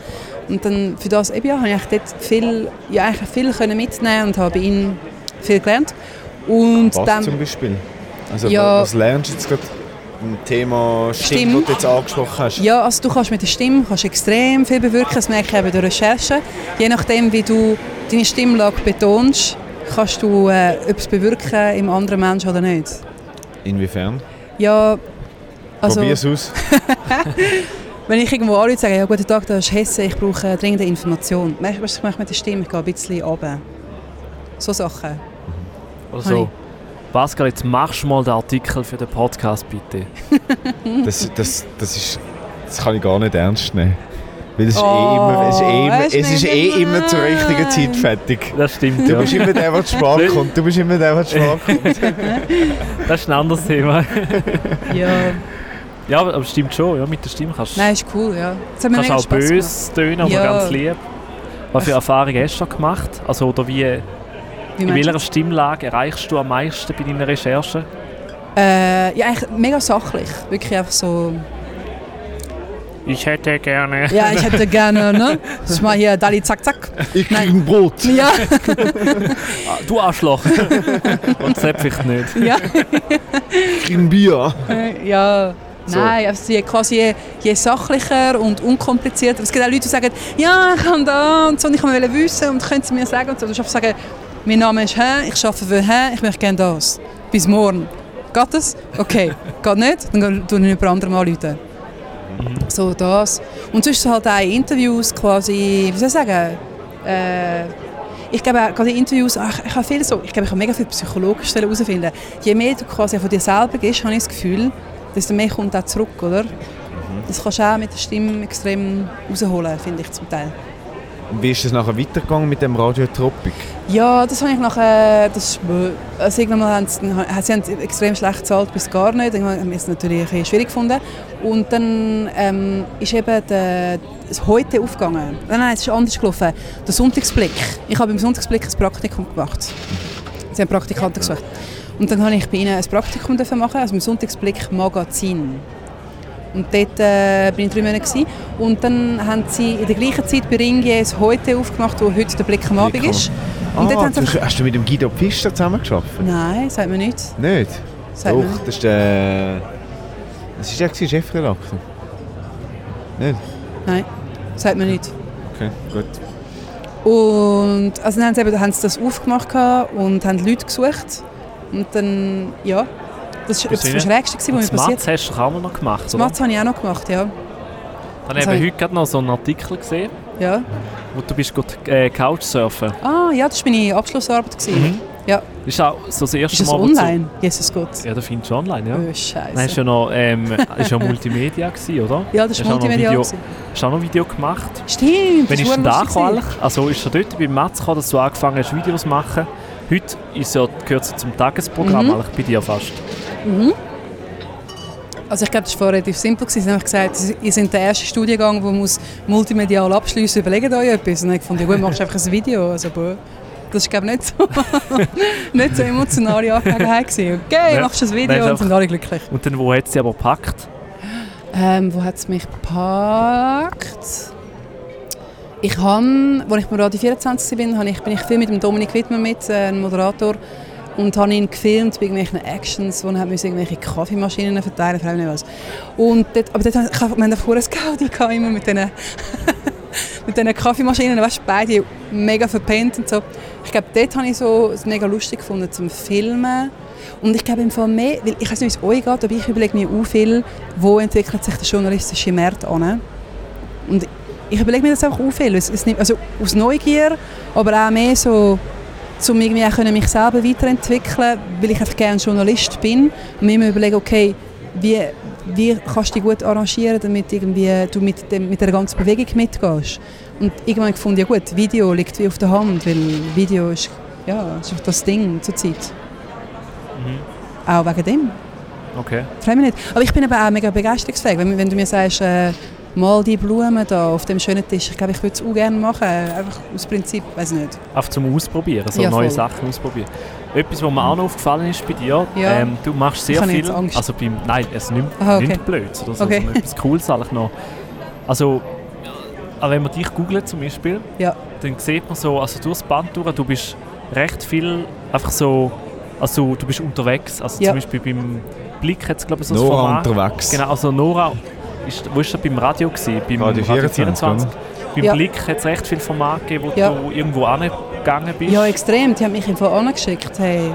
S3: Und dann für das eben, ja, habe ich dort viel, ja, eigentlich viel können mitnehmen und habe bei ihm viel gelernt. Und
S1: Was
S3: dann,
S1: zum Beispiel? Also
S3: Ja.
S1: was lernst du jetzt gerade im Thema Stimme,
S3: Stimme.
S1: das du jetzt angesprochen hast?
S3: ja, also du kannst mit der Stimme kannst extrem viel bewirken, das merke ich eben durch Recherchen. Je nachdem, wie du deine Stimmlage betonst, kannst du äh, etwas bewirken im anderen Menschen oder nicht.
S1: Inwiefern?
S3: Ja, also...
S1: Probier's aus. [laughs]
S3: Wenn ich irgendwo anrufe und sage, ja, guten Tag, da ist Hesse, ich brauche dringende Information. Weißt du, was ich mache mit der Stimme? Ich gehe ein bisschen runter. So Sachen.
S2: Oder
S3: Habe
S2: so. Pascal, jetzt machst du mal den Artikel für den Podcast, bitte. [laughs]
S1: Das, das, das, ist, das kann ich gar nicht ernst nehmen. Weil es ist eh
S3: Oh,
S1: immer, es ist eh es ist eh immer zur richtigen Zeit fertig.
S2: Das stimmt,
S1: Du
S2: ja.
S1: bist immer der, der zu spät kommt. Du bist immer der, der zu spät kommt. [laughs]
S2: Das ist ein anderes Thema. [laughs]
S3: Ja.
S2: Ja, aber aber stimmt schon, ja, mit der Stimme kannst du
S3: Nein, ist cool, ja.
S2: Kannst auch böse tönen, aber
S3: Ja.
S2: ganz lieb. Was für Erfahrungen hast du schon gemacht? Also, oder wie,
S3: gemacht. Wie
S2: in welcher Stimmlage erreichst du am meisten bei deinen Recherchen?
S3: Äh, ja, eigentlich mega sachlich. Wirklich einfach so...
S2: Ich hätte gerne.
S3: Ja, ich hätte gerne, [laughs] ne? Das ist mal hier Dali Zack Zack.
S1: Ich krieg
S3: Nein.
S1: ein Brot.
S3: Ja,
S2: Ah, Du Arschloch! [laughs] Und Sepp ich nicht.
S3: ja.
S1: Ich krieg ein Bier.
S3: Äh, ja.
S1: So.
S3: Nein, also je, quasi je, je sachlicher und unkomplizierter. Es gibt auch Leute, die sagen, ja, ich kann da und so, und ich wollte wissen und können Sie mir sagen und so. Du einfach sagen, mein Name ist Hä, ich arbeite für Hä, ich möchte gerne das. Bis morgen. Geht das? Okay. [laughs] Geht nicht? Dann tue ich jemand anderem anrufen. So das. Und sonst halt auch Interviews quasi, wie soll ich sagen, äh, ich glaube, auch gerade in Interviews, ach, ich habe viel so, ich glaube, ich habe mega viel psychologisch herausfinden. Je mehr du quasi von dir selber gehst, habe ich das Gefühl, desto mehr kommt auch zurück, oder? Das kannst du auch mit der Stimme extrem rausholen, finde ich zum Teil.
S1: Wie ist es nachher weitergegangen mit dem Radiotropic?
S3: Ja, das habe ich nachher, das also irgendwann haben sie, sie haben extrem schlecht gezahlt, bis gar nicht. Irgendwann haben wir es natürlich ein schwierig gefunden. Und dann ähm, ist eben der, das heute aufgegangen. Nein, nein, es ist anders gelaufen. Der Sonntagsblick. Ich habe beim Sonntagsblick ein Praktikum gemacht. Sie haben Praktikanten gesucht. Und dann habe ich bei ihnen ein Praktikum machen, also im Sonntagsblick Magazin. Und dort äh, bin ich drei Monate. Gewesen. Und dann haben sie in der gleichen Zeit bei Ringier das heute aufgemacht, wo heute der Blick am Abend ist. Und dort
S1: Ah, du, hast- hast du mit dem Guido Pfister zusammengearbeitet?
S3: Nein, sagt man nicht.
S1: Nicht?
S3: Sagt
S1: Doch, das ist der... Das ist der Chefredakteur. Nicht?
S3: Nein, sagt man nicht.
S1: Okay, gut.
S3: Und also dann haben sie, eben, haben sie das aufgemacht und haben Leute gesucht. Und dann, ja, das war das? Schrägste, was mir
S2: das
S3: passiert
S2: Matz hast du auch noch gemacht,
S3: Das? Mathe habe ich auch noch gemacht, ja.
S2: Dann
S3: das
S2: habe ich heute gerade noch so einen Artikel gesehen,
S3: ja.
S2: wo du bist gut, äh, Couchsurfen.
S3: Ah, ja, das war meine Abschlussarbeit. Gewesen.
S2: Mhm.
S3: Ja.
S2: Das ist auch so das erste
S3: Ist das
S2: Mal, wo du-
S3: online? Jesus Gott.
S2: Ja, das findest du online, ja.
S3: Oh, Scheiße.
S2: du ja noch, ähm, ist ja Multimedia gewesen, oder? [laughs]
S3: Ja, das
S2: noch
S3: Multimedia.
S2: Video-. Hast du auch noch ein Video gemacht?
S3: Stimmt, das
S2: ist denn da eigentlich? Also ist er dort bei Matz gekommen, dass du angefangen hast, Videos zu machen? Heute ist ja, gehört es zum Tagesprogramm
S3: Mhm.
S2: eigentlich bei dir fast.
S3: Also ich glaube, das war relativ simpel. Sie haben gesagt, ihr seid der erste Studiengang, der muss multimedial abschließen Überlegt euch etwas. Und ich gefunden, ja gut, machst du einfach ein Video. Also, boah, das war nicht so, [laughs] nicht so emotionale Angelegenheit. gewesen. Okay,
S2: Ja.
S3: machst du ein Video und sind alle glücklich.
S2: Und dann, wo hat sie aber gepackt?
S3: Ähm, wo hat es mich gepackt? Ich habe, als ich Radio 24 war, habe ich, bin ich viel mit dem Dominik Wittmann mit, äh, einem Moderator, und habe ihn gefilmt bei irgendwelchen Actions, wo er irgendwelche Kaffeemaschinen verteilen, ich weiß nicht was. Und dort, aber dort, habe ich- wir haben vorher ein Gaudi gehabt, immer mit diesen [laughs] mit diesen Kaffeemaschinen, weißt du, beide mega verpennt und so. Ich glaube, dort habe ich so es mega lustig gefunden zum Filmen. Und ich glaube im Fall mehr, weil ich weiß nicht, wie es euch geht, aber ich überlege mir auch viel, wo entwickelt sich der journalistische Markt an. Und ich überlege mir das auch auch viel. Es, es nimmt, also aus Neugier, aber auch mehr so, um irgendwie auch können mich selber weiterentwickeln, weil ich einfach gerne Journalist bin und mir immer überlege, okay, wie, wie kannst du dich gut arrangieren, damit irgendwie du mit, dem, mit der ganzen Bewegung mitgehst. Und irgendwann habe ich gefunden, ja gut, Video liegt wie auf der Hand, weil Video ist, ja, ist einfach das Ding zur Zeit. Auch wegen dem.
S2: Okay.
S3: Freue mich nicht. Aber ich bin aber auch mega begeisterungsfähig. Wenn, wenn du mir sagst, äh, mal die Blumen da auf dem schönen Tisch, ich glaube, ich würde es auch gerne machen. Einfach aus Prinzip, weiß nicht.
S2: Einfach zum Ausprobieren, so
S3: Ja,
S2: neue. Sachen ausprobieren. Etwas, was mir auch noch aufgefallen ist bei dir,
S3: Ja.
S2: ähm, du machst sehr viel,
S3: jetzt Angst.
S2: also beim, nein, es nimmt
S3: Aha, okay.
S2: nicht blöd oder so,
S3: Okay.
S2: sondern etwas Cooles eigentlich noch. Also, aber wenn man dich googelt zum Beispiel,
S3: Ja.
S2: dann sieht man so, also durchs Band durch, du bist recht viel einfach so, also du bist unterwegs, also
S3: Ja.
S2: zum Beispiel beim Blick jetzt glaube ich so ein
S1: Nora
S2: Format.
S1: unterwegs.
S2: Genau, also Nora, ist, wo ist das beim Radio gewesen? Beim
S1: Radio 24,
S2: Beim
S3: Ja.
S2: Blick hat es recht viel Format gegeben, wo
S3: Ja.
S2: du irgendwo angegangen bist.
S3: ja, extrem. Die haben mich einfach angeschickt. Hey,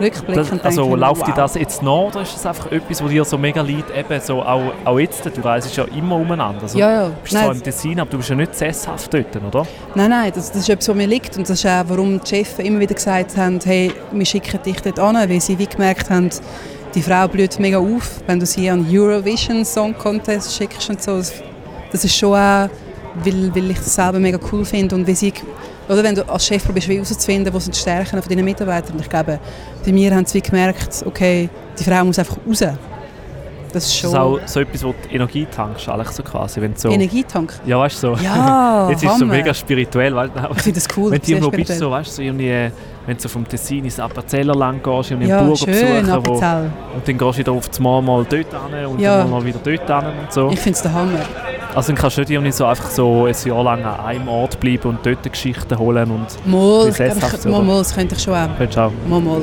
S3: rückblickend
S2: Das, also läuft
S3: wow.
S2: dir das jetzt nach oder ist das einfach etwas, was dir so mega liegt? Eben so auch, auch jetzt, du reist ja immer umeinander. Also,
S3: Ja, ja.
S2: Du bist zwar
S3: Nein,
S2: im Tessin, aber du bist ja nicht sesshaft dort, oder?
S3: nein, nein das, das ist etwas, was mir liegt. Und das ist auch, warum die Chefs immer wieder gesagt haben, hey, wir schicken dich dort an, weil sie wie gemerkt haben, die Frau blüht mega auf, wenn du sie an Eurovision Song Contest schickst und so. Das, ist schon auch, weil, weil ich das selber mega cool finde und wie sie, oder wenn du als Chef probierst, herauszufinden, wo sind die Stärken von deinen Mitarbeitern. Ich glaube, bei mir haben sie gemerkt, okay, die Frau muss einfach raus. Das ist
S2: Ist
S3: schon
S2: das auch so etwas, wo du Energie tankst, eigentlich so quasi? Wenn so,
S3: Energietank.
S2: ja, weißt du, so.
S3: Ja, [laughs]
S2: jetzt ist es so mega spirituell, weißt du?
S3: Ich finde das cool.
S2: Wenn du irgendwo bist, so, weißt du, so irgendwie, wenn du vom Tessin ins Appenzeller lang gehst, irgendwie
S3: ja,
S2: einen Burger besuchen, wo, und dann gehst du wieder auf das Mal, mal dort hin und
S3: Ja.
S2: dann mal wieder dort hin und so.
S3: Ich finde es der Hammer.
S2: Also dann kannst du nicht so einfach so ein Jahr lang an einem Ort bleiben und dort Geschichten holen und
S3: Mal,
S2: Bisschen
S3: ich, mal, mal, das könnte ich schon auch.
S2: könntest auch.
S3: Mal, mal.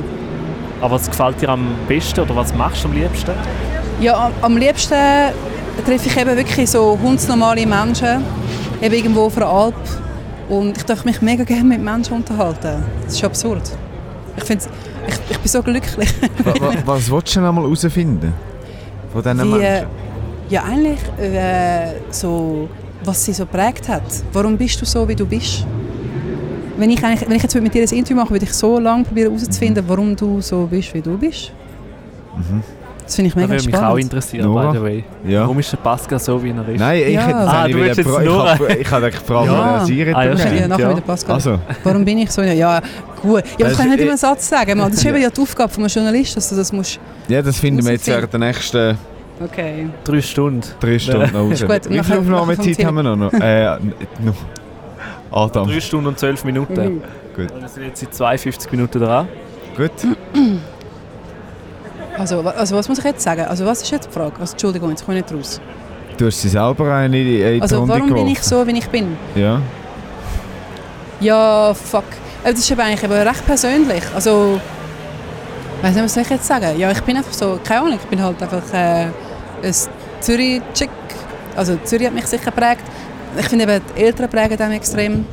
S2: Aber was gefällt dir am besten oder was machst du am liebsten?
S3: Ja, am, liebsten treffe ich eben wirklich so hundsnormale Menschen, eben irgendwo auf einer Alp. Und ich darf mich mega gerne mit Menschen unterhalten. Das ist absurd. Ich, find's, ich, ich bin so glücklich.
S1: Wa- wa- Was willst du denn einmal herausfinden? Von diesen
S3: Wie, äh,
S1: Menschen?
S3: ja, eigentlich äh, so, was sie so prägt hat. Warum bist du so, wie du bist? Wenn ich, eigentlich, wenn ich jetzt mit dir ein Interview mache, würde ich so lange probieren herauszufinden, warum du so bist, wie du bist. Das finde ich
S2: Das
S3: mega
S2: würde mich auch
S3: spannend.
S2: interessieren,
S1: Nora?
S2: by the way.
S1: Ja.
S2: Warum ist der Pascal so, wie er ist?
S1: Nein, ich
S3: Ja.
S1: hätte
S2: Ah, du willst jetzt
S1: ich
S2: Nora.
S1: habe ich habe gefragt,
S3: Ja.
S1: ja. sie
S2: Ah, ja, stimmt.
S3: ja, nachher
S2: ja.
S3: wieder Pascal.
S1: Also,
S3: Warum bin ich so? Ja, gut. Ja, aber
S1: Das
S3: ich kann nicht immer einen Satz sagen. Das ist [laughs] eben ja die Aufgabe von einem Journalist, dass du das musst...
S1: ja, das finden wir jetzt während der nächsten
S3: Okay.
S2: Drei Stunden.
S1: drei Stunden noch raus.
S3: Gut,
S1: Wie viel Aufnahmezeit haben wir noch? noch? Äh, noch. Adam,
S2: Drei Stunden und zwölf Minuten.
S3: Mhm.
S1: Gut.
S2: Wir sind jetzt seit 52 Minuten dran.
S1: gut. [clears throat]
S3: Also, also was muss ich jetzt sagen? Also was ist jetzt die Frage? Also, Entschuldigung, jetzt komme ich nicht raus.
S1: Du hast sie selber eine in die,
S3: Also
S1: Runde
S3: warum bin
S1: geworfen.
S3: ich so, wie ich bin?
S1: Ja.
S3: Ja, fuck. Das ist eben eigentlich eben recht persönlich. Also, weiß nicht, was soll ich jetzt sagen? Ja, ich bin einfach so, keine Ahnung, ich bin halt einfach äh, ein Zürich-Chick. Also Zürich hat mich sicher geprägt. Ich finde eben, die Eltern prägen dann extrem.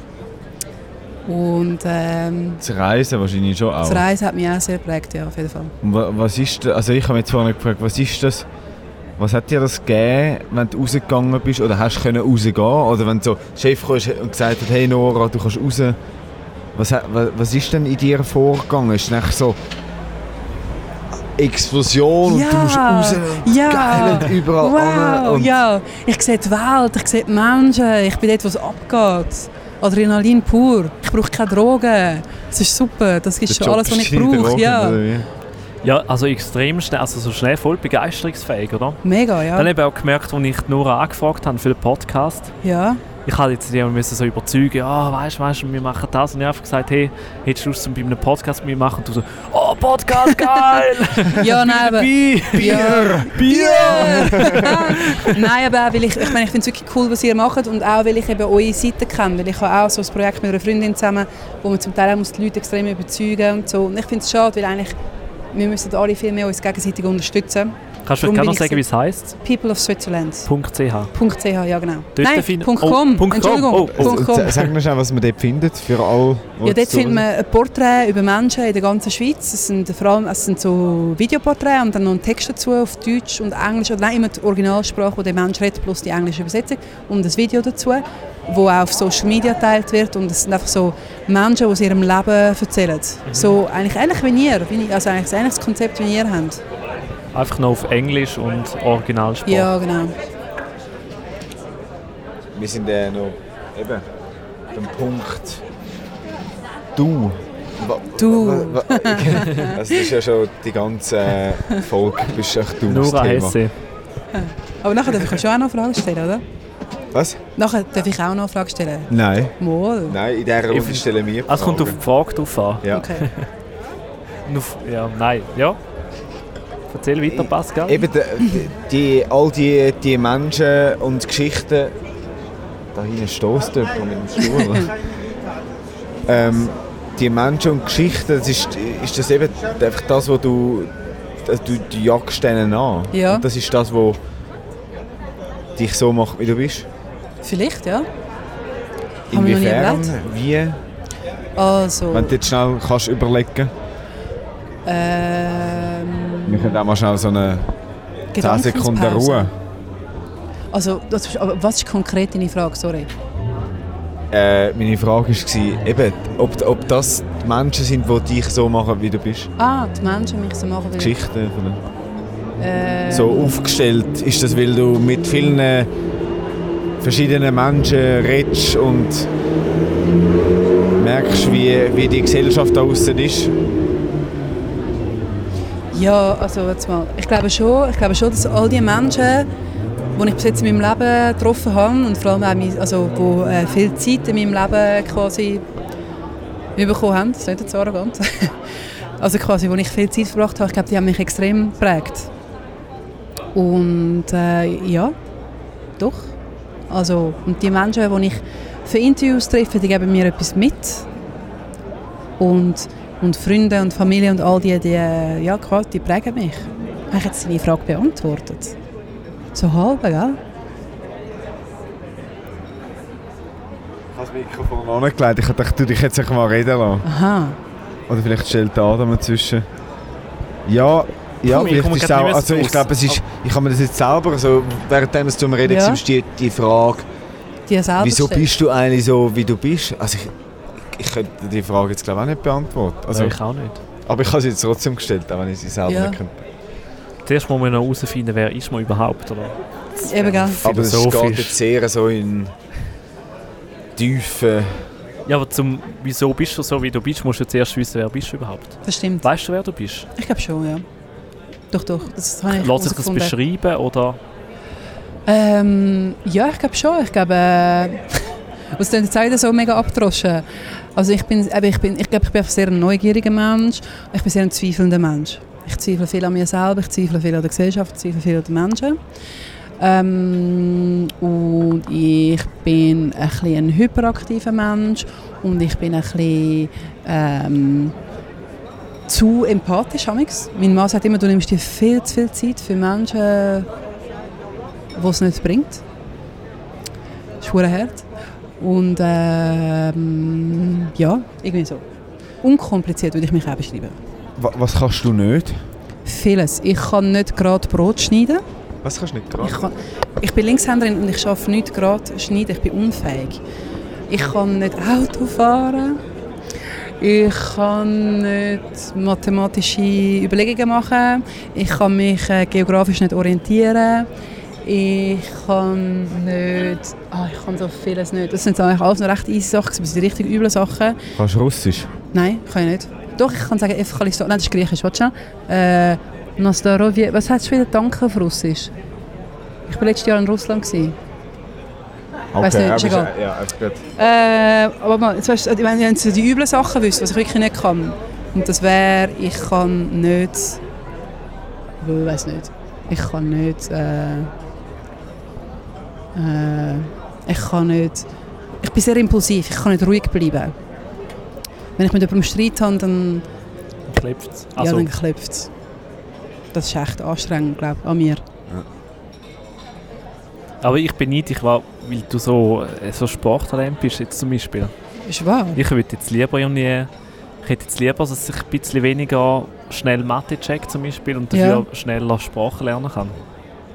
S3: Und ähm,
S1: Das Reisen wahrscheinlich schon auch.
S3: das Reisen hat mich auch sehr geprägt, ja, auf jeden Fall.
S1: Und was ist also ich habe mich jetzt vorhin gefragt, was ist das? Was hat dir das gegeben, wenn du rausgegangen bist oder hast du können rausgehen oder wenn so der Chef kam und gesagt hat, hey Nora, du kannst raus. Was, hat- was ist denn in dir vorgegangen? Ist es so Explosion und du musst raus
S3: ja.
S1: geil und überall
S3: Wow,
S1: und
S3: ja. Ich sehe die Welt, ich sehe die Menschen, ich bin dort, wo es abgeht. Adrenalin pur. Ich brauche keine Drogen. Das ist super, das ist
S1: der
S3: schon
S1: Job
S3: alles, was ich brauche. Ja.
S2: Ja, also extrem schnell, also so schnell voll begeisterungsfähig, oder?
S3: Mega, ja.
S2: Dann habe ich auch gemerkt, als ich die Nora angefragt habe für den Podcast,
S3: ja.
S2: Ich habe jetzt die müssen so überzeugen, ja, weißt du, weißt, wir machen das. Und ich habe einfach gesagt, hey, hättest du Lust, um bei einem Podcast mit mir machen? Und du so, oh, Podcast, [laughs] geil!
S3: Ja, nein, aber...
S2: Bier!
S3: Ja.
S2: Bier! [laughs]
S3: Nein, aber auch, weil ich, ich, meine, ich finde es wirklich cool, was ihr macht und auch, weil ich eben eure Seite kenne, weil ich habe auch so ein Projekt mit einer Freundin zusammen, wo man zum Teil auch muss die Leute extrem überzeugen und so. Und ich finde es schade, weil eigentlich, wir müssen alle viel mehr uns gegenseitig unterstützen.
S2: Kannst du noch sagen, wie es heisst?
S3: People of Switzerland.
S2: .ch.
S3: .ch, ja genau.
S2: Dort
S3: Nein,
S2: oh,
S3: .com,
S2: Punkt com.
S3: Entschuldigung.
S2: Oh, oh.
S1: Und
S3: .com.
S1: sa- Sag mir schnell, was man dort findet, für alle,
S3: Ja, dort findet man ein Porträt über Menschen in der ganzen Schweiz. Es sind vor allem es sind so Videoporträts und dann noch ein Text dazu auf Deutsch und Englisch. Oder nein, immer die Originalsprache, die der Mensch redet, plus die englische Übersetzung. Und ein Video dazu, wo auch auf Social Media geteilt wird. Und es sind einfach so Menschen, die aus ihrem Leben erzählen. So eigentlich ähnlich wie ihr. Also eigentlich das Konzept, wie ihr habt.
S2: Einfach noch auf Englisch und Originalsprache.
S3: Ja, genau.
S1: Wir sind äh, noch eben beim Punkt «Du».
S3: Du. [laughs]
S1: Also das ist ja schon die ganze Folge, bist echt du
S2: Nur. Hesse.
S3: Aber nachher darf ich schon auch noch Fragen stellen, oder?
S1: Was?
S3: Nachher darf ich auch noch Fragen stellen.
S1: Nein.
S3: Mal.
S1: Nein, in dieser Runde stellen wir
S2: Ah, Es kommt auf die Frage drauf an.
S1: Ja.
S3: Okay.
S2: Nur- Ja, nein. Ja. Erzähl weiter, Pascal.
S1: Eben die, die, all die, die Menschen und Geschichten. Da hinten stößt jemand mit dem Stuhl. [laughs] ähm, die Menschen und Geschichten, das ist, ist das eben einfach das, was du, das- du, du jagst denen an.
S3: Ja.
S1: Und das ist das, was dich so macht, wie du bist.
S3: Vielleicht, ja. Haben wir noch nie
S1: Inwiefern, wie,
S3: Also,
S1: wenn du jetzt schnell kannst überlegen
S3: ähm,
S1: Wir können auch mal schnell so eine 10 Sekunden. Ruhe.
S3: Also, ist, was ist konkret deine Frage? Sorry.
S1: Äh, meine Frage war, eben, ob, ob das die Menschen sind, die dich so machen, wie du bist.
S3: Ah, die Menschen mich so machen wie
S1: Geschichten von den-
S3: äh,
S1: so aufgestellt. Ist das, weil du mit vielen verschiedenen Menschen redest und merkst, wie, wie die Gesellschaft da außen ist?
S3: Ja, also jetzt mal. Ich glaube schon, ich glaube schon, dass all die Menschen, die ich bis jetzt in meinem Leben getroffen habe und vor allem auch, mein- also, die äh, viel Zeit in meinem Leben quasi bekommen haben, das ist nicht so arrogant, [laughs] also quasi, wo ich viel Zeit verbracht habe, ich glaube, die haben mich extrem geprägt. Und äh, ja, doch. Also, und die Menschen, die ich für Interviews treffe, die geben mir etwas mit. Und, und Freunde und Familie und all die, die, äh, ja, quasi, die prägen mich. Habe ich jetzt deine Frage beantwortet? So halb, gell?
S1: Ich habe das Mikrofon angelegt. Ich dachte, du dich jetzt einfach mal reden lassen.
S3: Aha.
S1: Oder vielleicht stellt Adam dazwischen. Ja, ja
S2: Komm, ich
S1: vielleicht ist auch, also ich glaube, es ist, ich habe mir das jetzt selber, so, während es zum Reden
S3: Ja.
S1: war, ist die, die Frage,
S3: Die
S1: wieso
S3: gestellt.
S1: bist du eigentlich so, wie du bist? Also ich, ich könnte die Frage jetzt glaube ich auch nicht beantworten. Also,
S2: Also, ich auch nicht.
S1: aber ich habe sie jetzt trotzdem gestellt, auch wenn ich sie selber
S3: Ja.
S1: nicht könnte.
S2: Zuerst muss man noch herausfinden, wer ist man überhaupt. Oder?
S3: Eben, gell?
S1: Aber es geht jetzt sehr so in tiefe...
S2: Ja, aber zum «Wieso bist du so, wie du bist?» musst du zuerst wissen, wer bist du überhaupt.
S3: Das stimmt.
S2: Weißt du, wer du bist?
S3: Ich glaube schon, ja. Doch, doch. Das habe ich
S2: Lass sich das beschreiben oder...
S3: Ähm, ja, ich glaube schon. Ich glaube, äh, [laughs] was dann Zeiten so mega abdroschen. Also ich bin, ich bin, ich glaube, ich bin einfach sehr ein neugieriger Mensch. Ich bin sehr ein zweifelnder Mensch. Ich zweifle viel an mir selber, ich zweifle viel an der Gesellschaft, ich zweifle viel an den Menschen. Ähm, und ich bin ein, bisschen ein hyperaktiver Mensch und ich bin ein bisschen ähm, zu empathisch. Amix. Mein Mann sagt immer, du nimmst dir viel zu viel Zeit für Menschen, die es nicht bringt. Das ist hart. Und ähm, ja, irgendwie so. Unkompliziert würde ich mich auch beschreiben.
S1: Wa- Was kannst du nicht?
S3: Vieles. Ich kann nicht gerade Brot schneiden.
S1: Was kannst du nicht
S3: Ich,
S1: gerade?
S3: kann, ich bin Linkshänderin und ich schaffe nicht gerade schneiden. Ich bin unfähig. Ich kann nicht Auto fahren. Ich kann nicht mathematische Überlegungen machen. Ich kann mich äh, geografisch nicht orientieren. Ich kann nicht... Ah, ich kann so vieles nicht. Das sind eigentlich alles noch recht easy Sachen, das sind die richtig üble Sachen.
S1: Kannst du Russisch?
S3: Nein, kann ich nicht. Doch, ich kann sagen, Efkalisto. Nein, das ist Griechisch, warte schnell. Äh, Nastarovie. Was heißt wieder Danke auf Russisch? Ich war letztes Jahr in Russland. Gewesen. Weiss nicht, ist egal.
S1: Ja, einfach gut.
S3: Äh, aber jetzt weißt, du, wenn ich so die üblen Sachen wüsste, was ich wirklich nicht kann. Und das wäre, ich kann nicht... Ich weiß nicht. Ich kann nicht... Äh, äh, ich kann nicht... Ich bin sehr impulsiv, ich kann nicht ruhig bleiben. Wenn ich mit jemandem Streit habe, dann,
S2: Klebt
S3: ja,
S2: Also,
S3: dann klopft es. Das ist echt anstrengend, glaube ich, an mir.
S2: Aber ich bin neidisch, weil du so, äh, so Sporttalent bist, jetzt zum Beispiel.
S3: Ist wahr.
S2: Ich würde jetzt lieber irgendwie, ich hätte jetzt lieber, dass ich ein bisschen weniger schnell Mathe check zum Beispiel und dafür
S3: Ja.
S2: schneller Sprache lernen kann.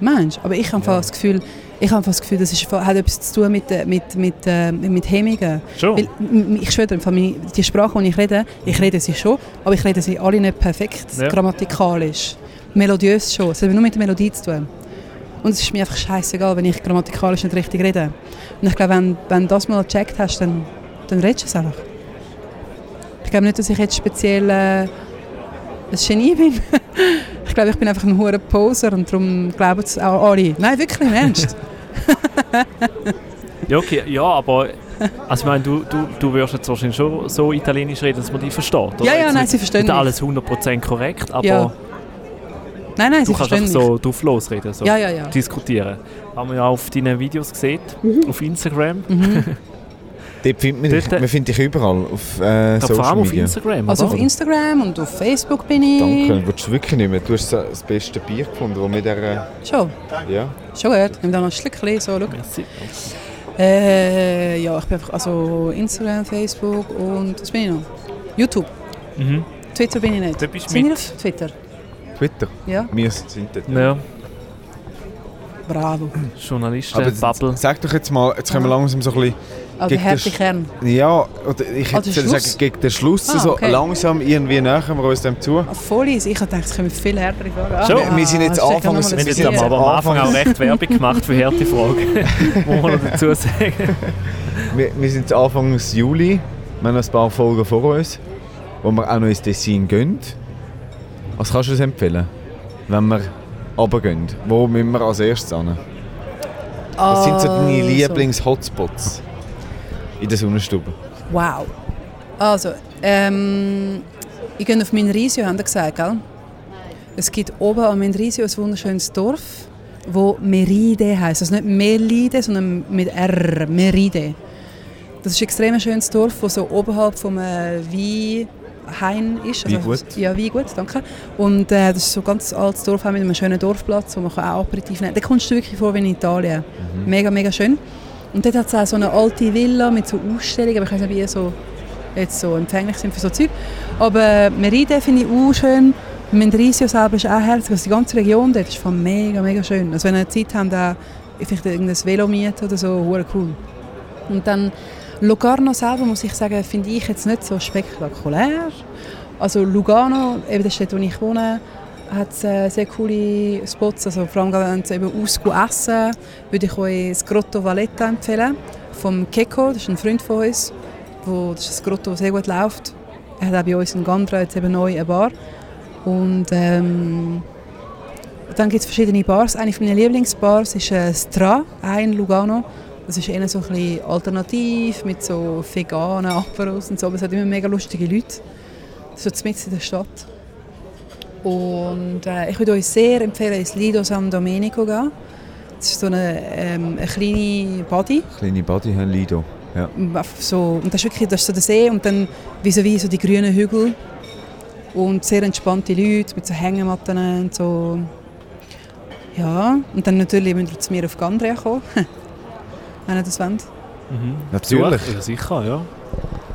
S3: Mensch, aber ich habe
S2: Ja.
S3: das Gefühl, ich habe das Gefühl, das ist, hat etwas zu tun mit, äh, mit, mit, äh, mit Hemmungen.
S2: Schon?
S3: Weil, ich schwöre, die Sprache, die ich rede, ich rede sie schon, aber ich rede sie alle nicht perfekt,
S2: Ja.
S3: grammatikalisch. Melodiös schon, es hat nur mit der Melodie zu tun. Und es ist mir einfach scheißegal, wenn ich grammatikalisch nicht richtig rede. Und ich glaube, wenn, wenn du das mal gecheckt hast, dann, dann redest du es einfach. Ich glaube nicht, dass ich jetzt speziell äh, ein Genie bin. [laughs] ich glaube, ich bin einfach ein hoher Poser und darum glauben es auch alle. Nein, wirklich, im Ernst. [laughs]
S2: Ja, okay, ja, aber also ich meine, du, du, du wirst jetzt wahrscheinlich schon so Italienisch reden, dass man dich versteht, oder?
S3: Ja, ja, nein, sie verstehen
S2: Nicht alles 100% korrekt, aber
S3: Ja. Nein, nein,
S2: du
S3: sie
S2: kannst einfach so drauf losreden, so
S3: Ja, ja, ja.
S2: diskutieren. Haben wir ja auf deinen Videos gesehen, auf Instagram.
S3: Mhm. [laughs]
S1: Dort findet man dich,
S2: Dort-
S1: man findet dich überall auf äh,
S2: vor
S1: Social
S2: allem auf
S1: Media.
S2: Instagram,
S3: Also
S2: oder?
S3: auf Instagram und auf Facebook bin ich.
S1: Danke, willst du wirklich nicht mehr? Du hast das beste Bier gefunden, das mit der...
S3: Schon,
S1: Ja.
S3: schon gut. Nimm da noch ein Schlückchen, so, schau.
S2: Merci.
S3: Äh, ja, ich bin einfach, also Instagram, Facebook und, was bin ich noch? YouTube.
S2: Mhm.
S3: Twitter bin ich nicht.
S2: Da bist du
S3: Sind wir
S2: mit.
S3: auf Twitter?
S1: Twitter.
S3: Ja,
S1: Wir sind dort.
S2: Ja,
S3: bravo.
S2: Journalisten,
S1: Aber
S2: Bubble.
S1: sag doch jetzt mal, jetzt können wir langsam so ein bisschen...
S3: Also der harte Kern.
S1: Ja, oder ich
S3: Ah,
S1: hätte
S3: der
S1: sagen,
S3: Schluss?
S1: gegen den Schluss
S3: Ah,
S1: so
S3: okay.
S1: langsam irgendwie nähern wir uns dem zu.
S3: Ah, voll easy. Ich dachte, es kommen viel härtere Fragen. Ah,
S2: Schon?
S1: Wir- wir sind jetzt
S3: ist
S1: anfangs-
S2: Wir sind
S1: sind
S2: aber am Anfang auch
S1: Anfangs-
S2: recht Werbung gemacht für harte Fragen. [laughs] Muss man noch dazu sagen.
S1: Wir, wir sind jetzt Anfang Juli, wir haben noch ein paar Folgen vor uns, wo wir auch noch ins Dessin gehen. Was kannst du uns empfehlen, wenn wir runtergehen? Wo müssen wir als erstes hin? Was sind so deine
S3: Also.
S1: Lieblings-Hotspots in der Sonnenstube?
S3: Wow. Also, ähm, ich gehe auf Minrisio, haben Sie gesagt, gell? Es gibt oben an Minrisio ein wunderschönes Dorf, wo Meride heisst. Also nicht Melide, sondern mit R, Meride. Das ist ein extrem schönes Dorf, das so oberhalb vom äh, Weinhain ist. Also,
S1: Weingut.
S3: Ja, Weingut, danke. Und äh, das ist so ein ganz altes Dorf mit einem schönen Dorfplatz, wo man auch Aperitif nehmen kann. Da kommst du wirklich vor wie in Italien. Mega, mega schön. Und dort hat es auch so eine alte Villa mit so Ausstellungen, aber ich weiß nicht, wie ihr so, jetzt so empfänglich sind für so Zeug. Aber Meride finde ich auch schön. Mendrisio selber ist auch herzig. Also die ganze Region dort ist von mega, mega schön. Also wenn ihr Zeit habt, auch vielleicht irgendein Velo mieten oder so, hure cool. Und dann Locarno selber, muss ich sagen, finde ich jetzt nicht so spektakulär. Also Lugano, eben das Stadt, wo ich wohne, hat äh, sehr coole Spots. Also vor allem, wenn Sie eben ausgehen essen, würde ich euch das Grotto Valletta empfehlen. Vom Keko, das ist ein Freund von uns. Wo, das ist ein Grotto, das sehr gut läuft. Er hat auch bei uns in Gandra jetzt eben neu eine Bar. Und ähm, dann gibt es verschiedene Bars. Eine von meinen Lieblingsbars ist äh, Stra, auch in Lugano. Das ist eher so ein alternativ, mit so veganen Aperos und so. Aber es hat immer mega lustige Leute. So mitten in der Stadt. Und äh, ich würde euch sehr empfehlen, ins Lido San Domenico zu gehen. Das ist so eine, ähm, eine kleine Body.
S1: Kleine Body, Herr Lido. Ja.
S3: So, und das ist wirklich das ist so der See und dann vis-à-vis so die grünen Hügel. Und sehr entspannte Leute mit so Hängematten und so. Ja, und dann natürlich müsst ihr zu mir auf Gandria kommen. [laughs] Wenn ihr das wollt.
S2: Mhm.
S1: Natürlich.
S2: Ja, sicher, ja.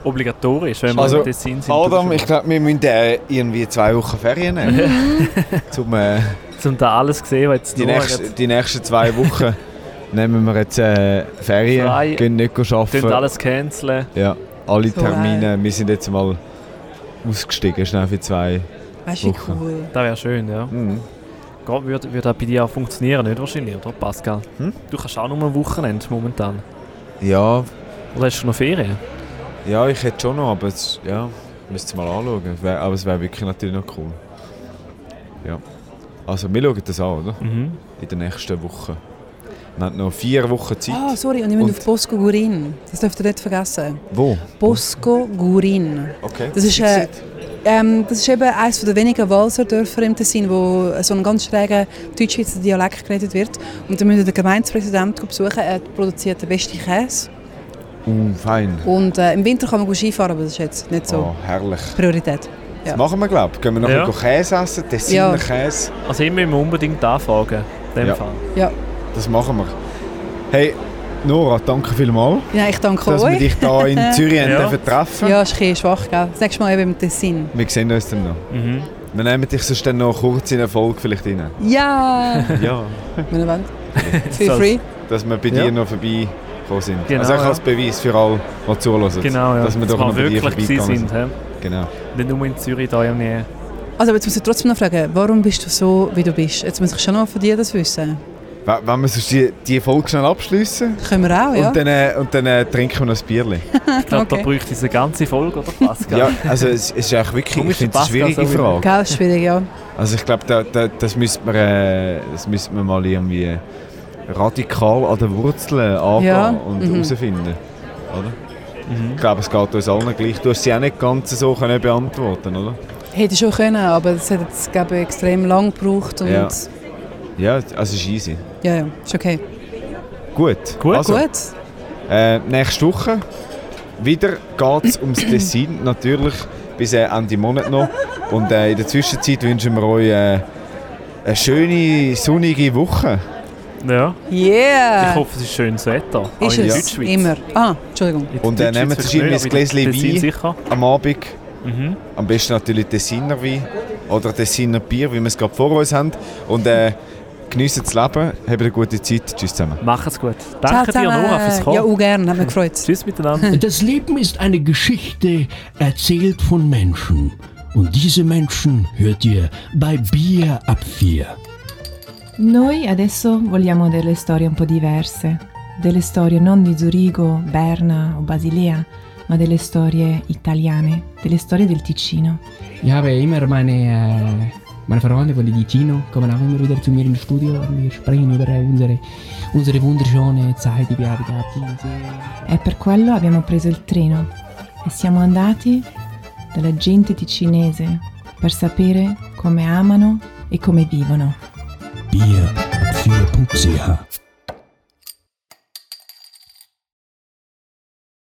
S2: Obligatorisch, wenn wir
S1: Also,
S2: im Tessin sind.
S1: Adam, ich glaube, wir müssen äh, irgendwie zwei Wochen Ferien nehmen. [laughs] zum, äh,
S2: Zum da alles gesehen, was jetzt
S1: die,
S2: jetzt-
S1: die nächsten zwei Wochen [laughs] nehmen wir jetzt äh, Ferien,
S2: Frei.
S1: gehen nicht arbeiten.
S2: alles canceln.
S1: Ja, alle
S3: So,
S1: Termine. Wir sind jetzt mal ausgestiegen, schnell für zwei.
S3: Weißt du, wie
S1: Woche.
S3: cool.
S2: Das wäre schön, ja.
S1: Mhm.
S2: Geht, würde, würde auch bei dir auch funktionieren, nicht wahrscheinlich, oder Pascal?
S1: Hm?
S2: Du kannst auch nur ein Wochenende momentan.
S1: Ja,
S2: Oder hast du noch Ferien?
S1: Ja, ich hätte schon noch, aber es, ja, müsste mal anschauen. Aber es wäre wirklich natürlich noch cool. Ja. Also wir schauen das an, oder?
S2: Mhm.
S1: In den nächsten Wochen. Wir haben noch vier Wochen Zeit.
S3: Ah, sorry, und ich müsst
S1: Und-
S3: auf Bosco Gurin. Das dürft ihr nicht vergessen.
S1: Wo?
S3: Bosco Gurin.
S1: Okay.
S3: Das ist, äh, ähm, das ist eben eines der wenigen Walserdörfer im Tessin, wo so ein ganz schräger Deutschschweizer Dialekt geredet wird. Und da müsst ihr den Gemeindepräsidenten besuchen. Er produziert den besten Käse.
S1: Uh, fein.
S3: Und äh, im Winter kann man gut Skifahren, aber das ist jetzt nicht so
S1: Oh, herrlich.
S3: Priorität.
S1: Das
S3: Ja.
S1: machen wir, glaube ich. Gehen wir noch
S2: Ja.
S1: Käse essen, Tessiner
S3: Ja.
S1: Käse.
S2: Also wir unbedingt anfragen. In dem
S1: Ja.
S2: Fall.
S3: Ja.
S1: Das machen wir. Hey, Nora, danke vielmals,
S3: ja, ich danke
S1: dass wir
S3: euch.
S1: dich hier in [laughs] Zürich haben
S2: Ja.
S1: treffen
S3: Ja, ist ein schwach, gell? Das nächste Mal eben im Tessin.
S1: Wir sehen uns dann noch.
S2: Mhm.
S1: Wir nehmen dich sonst dann noch kurz in eine Folge vielleicht rein.
S3: Ja! [laughs]
S1: Ja.
S3: Wenn ihr wollt. [laughs] Feel free.
S1: Dass wir bei
S2: Ja.
S1: dir noch vorbeigekommen sind.
S2: Genau,
S1: also
S2: ja.
S1: als Beweis für alle, die zuhören.
S2: Genau, ja.
S1: Dass wir doch noch bei dir
S2: wirklich gewesen
S1: vorbeigegangen
S2: sind. hä?
S1: Genau.
S2: Nicht nur in Zürich, da ja nie.
S3: Also, aber jetzt muss ich trotzdem noch fragen, warum bist du so, wie du bist? Jetzt muss ich schon noch von dir das wissen.
S1: W- Wenn wir sonst die, die Folge schnell abschließen
S3: Können wir auch, ja?
S1: und dann, äh, und dann äh, trinken wir noch ein Bierchen. [laughs]
S2: Ich glaube,
S3: Okay.
S2: da bräuchte es eine ganze Folge, oder Pascal?
S1: Ja, also es, es ist eigentlich wirklich, ich eine schwierige
S2: so
S1: Frage.
S3: Gell, schwierig, ja.
S1: Also ich glaube, da, da, das müsste man, äh, das müsste man mal irgendwie radikal an den Wurzeln angehen
S3: Ja,
S1: und
S3: mhm.
S1: herausfinden. Oder?
S2: Mhm.
S1: Ich glaube, es geht uns allen gleich. Du hast sie auch nicht ganz so können beantworten oder?
S3: Hätte ich schon können, aber es hat jetzt, glaube ich, extrem lang gebraucht und...
S1: Ja.
S3: Ja,
S1: Ja, also es ist easy.
S3: ja, ist okay.
S1: Gut.
S2: Gut.
S1: Also,
S3: Gut.
S1: Äh, nächste Woche wieder geht es [clears throat] ums Tessin, natürlich bis äh, Ende Monat noch. Und äh, in der Zwischenzeit wünschen wir euch äh, eine schöne, sonnige Woche.
S2: Ja.
S3: Yeah!
S2: Ich hoffe, es ist schönes Wetter. auch
S3: ist
S2: in
S3: es
S2: Deutschschweiz.
S3: immer. Ah, Entschuldigung.
S1: Und,
S2: Deutschschweiz
S1: nehmen Sie ein
S2: nicht, aber in
S1: Gläschen Wein.
S2: sicher.
S1: Am Abend
S2: Mhm.
S1: am besten natürlich Tessiner Wein oder Tessiner Bier, wie wir es gerade vor uns haben. Und äh, geniessen das Leben, habt eine gute Zeit. Tschüss zusammen.
S2: Mach es gut. Danke dir, Nora, fürs Kommen.
S3: Ja, auch gerne, hat mich [laughs] gefreut.
S2: Tschüss miteinander.
S4: Das Leben ist eine Geschichte erzählt von Menschen. Und diese Menschen hört ihr bei Bier ab 4.
S5: Noi adesso vogliamo delle storie un po' diverse, delle storie non di Zurigo, Berna o Basilea, ma delle storie italiane, delle storie del Ticino.
S6: Ich habe immer meine, äh, meine Freunde von Ticino kommen auch immer wieder zu mir ins Studio und wir sprechen über unsere, unsere wunderschöne Zeit, die wir haben gehabt.
S5: E per quello abbiamo preso il treno e siamo andati dalla gente ticinese per sapere come amano e come vivono.
S4: Bier ab 4.ch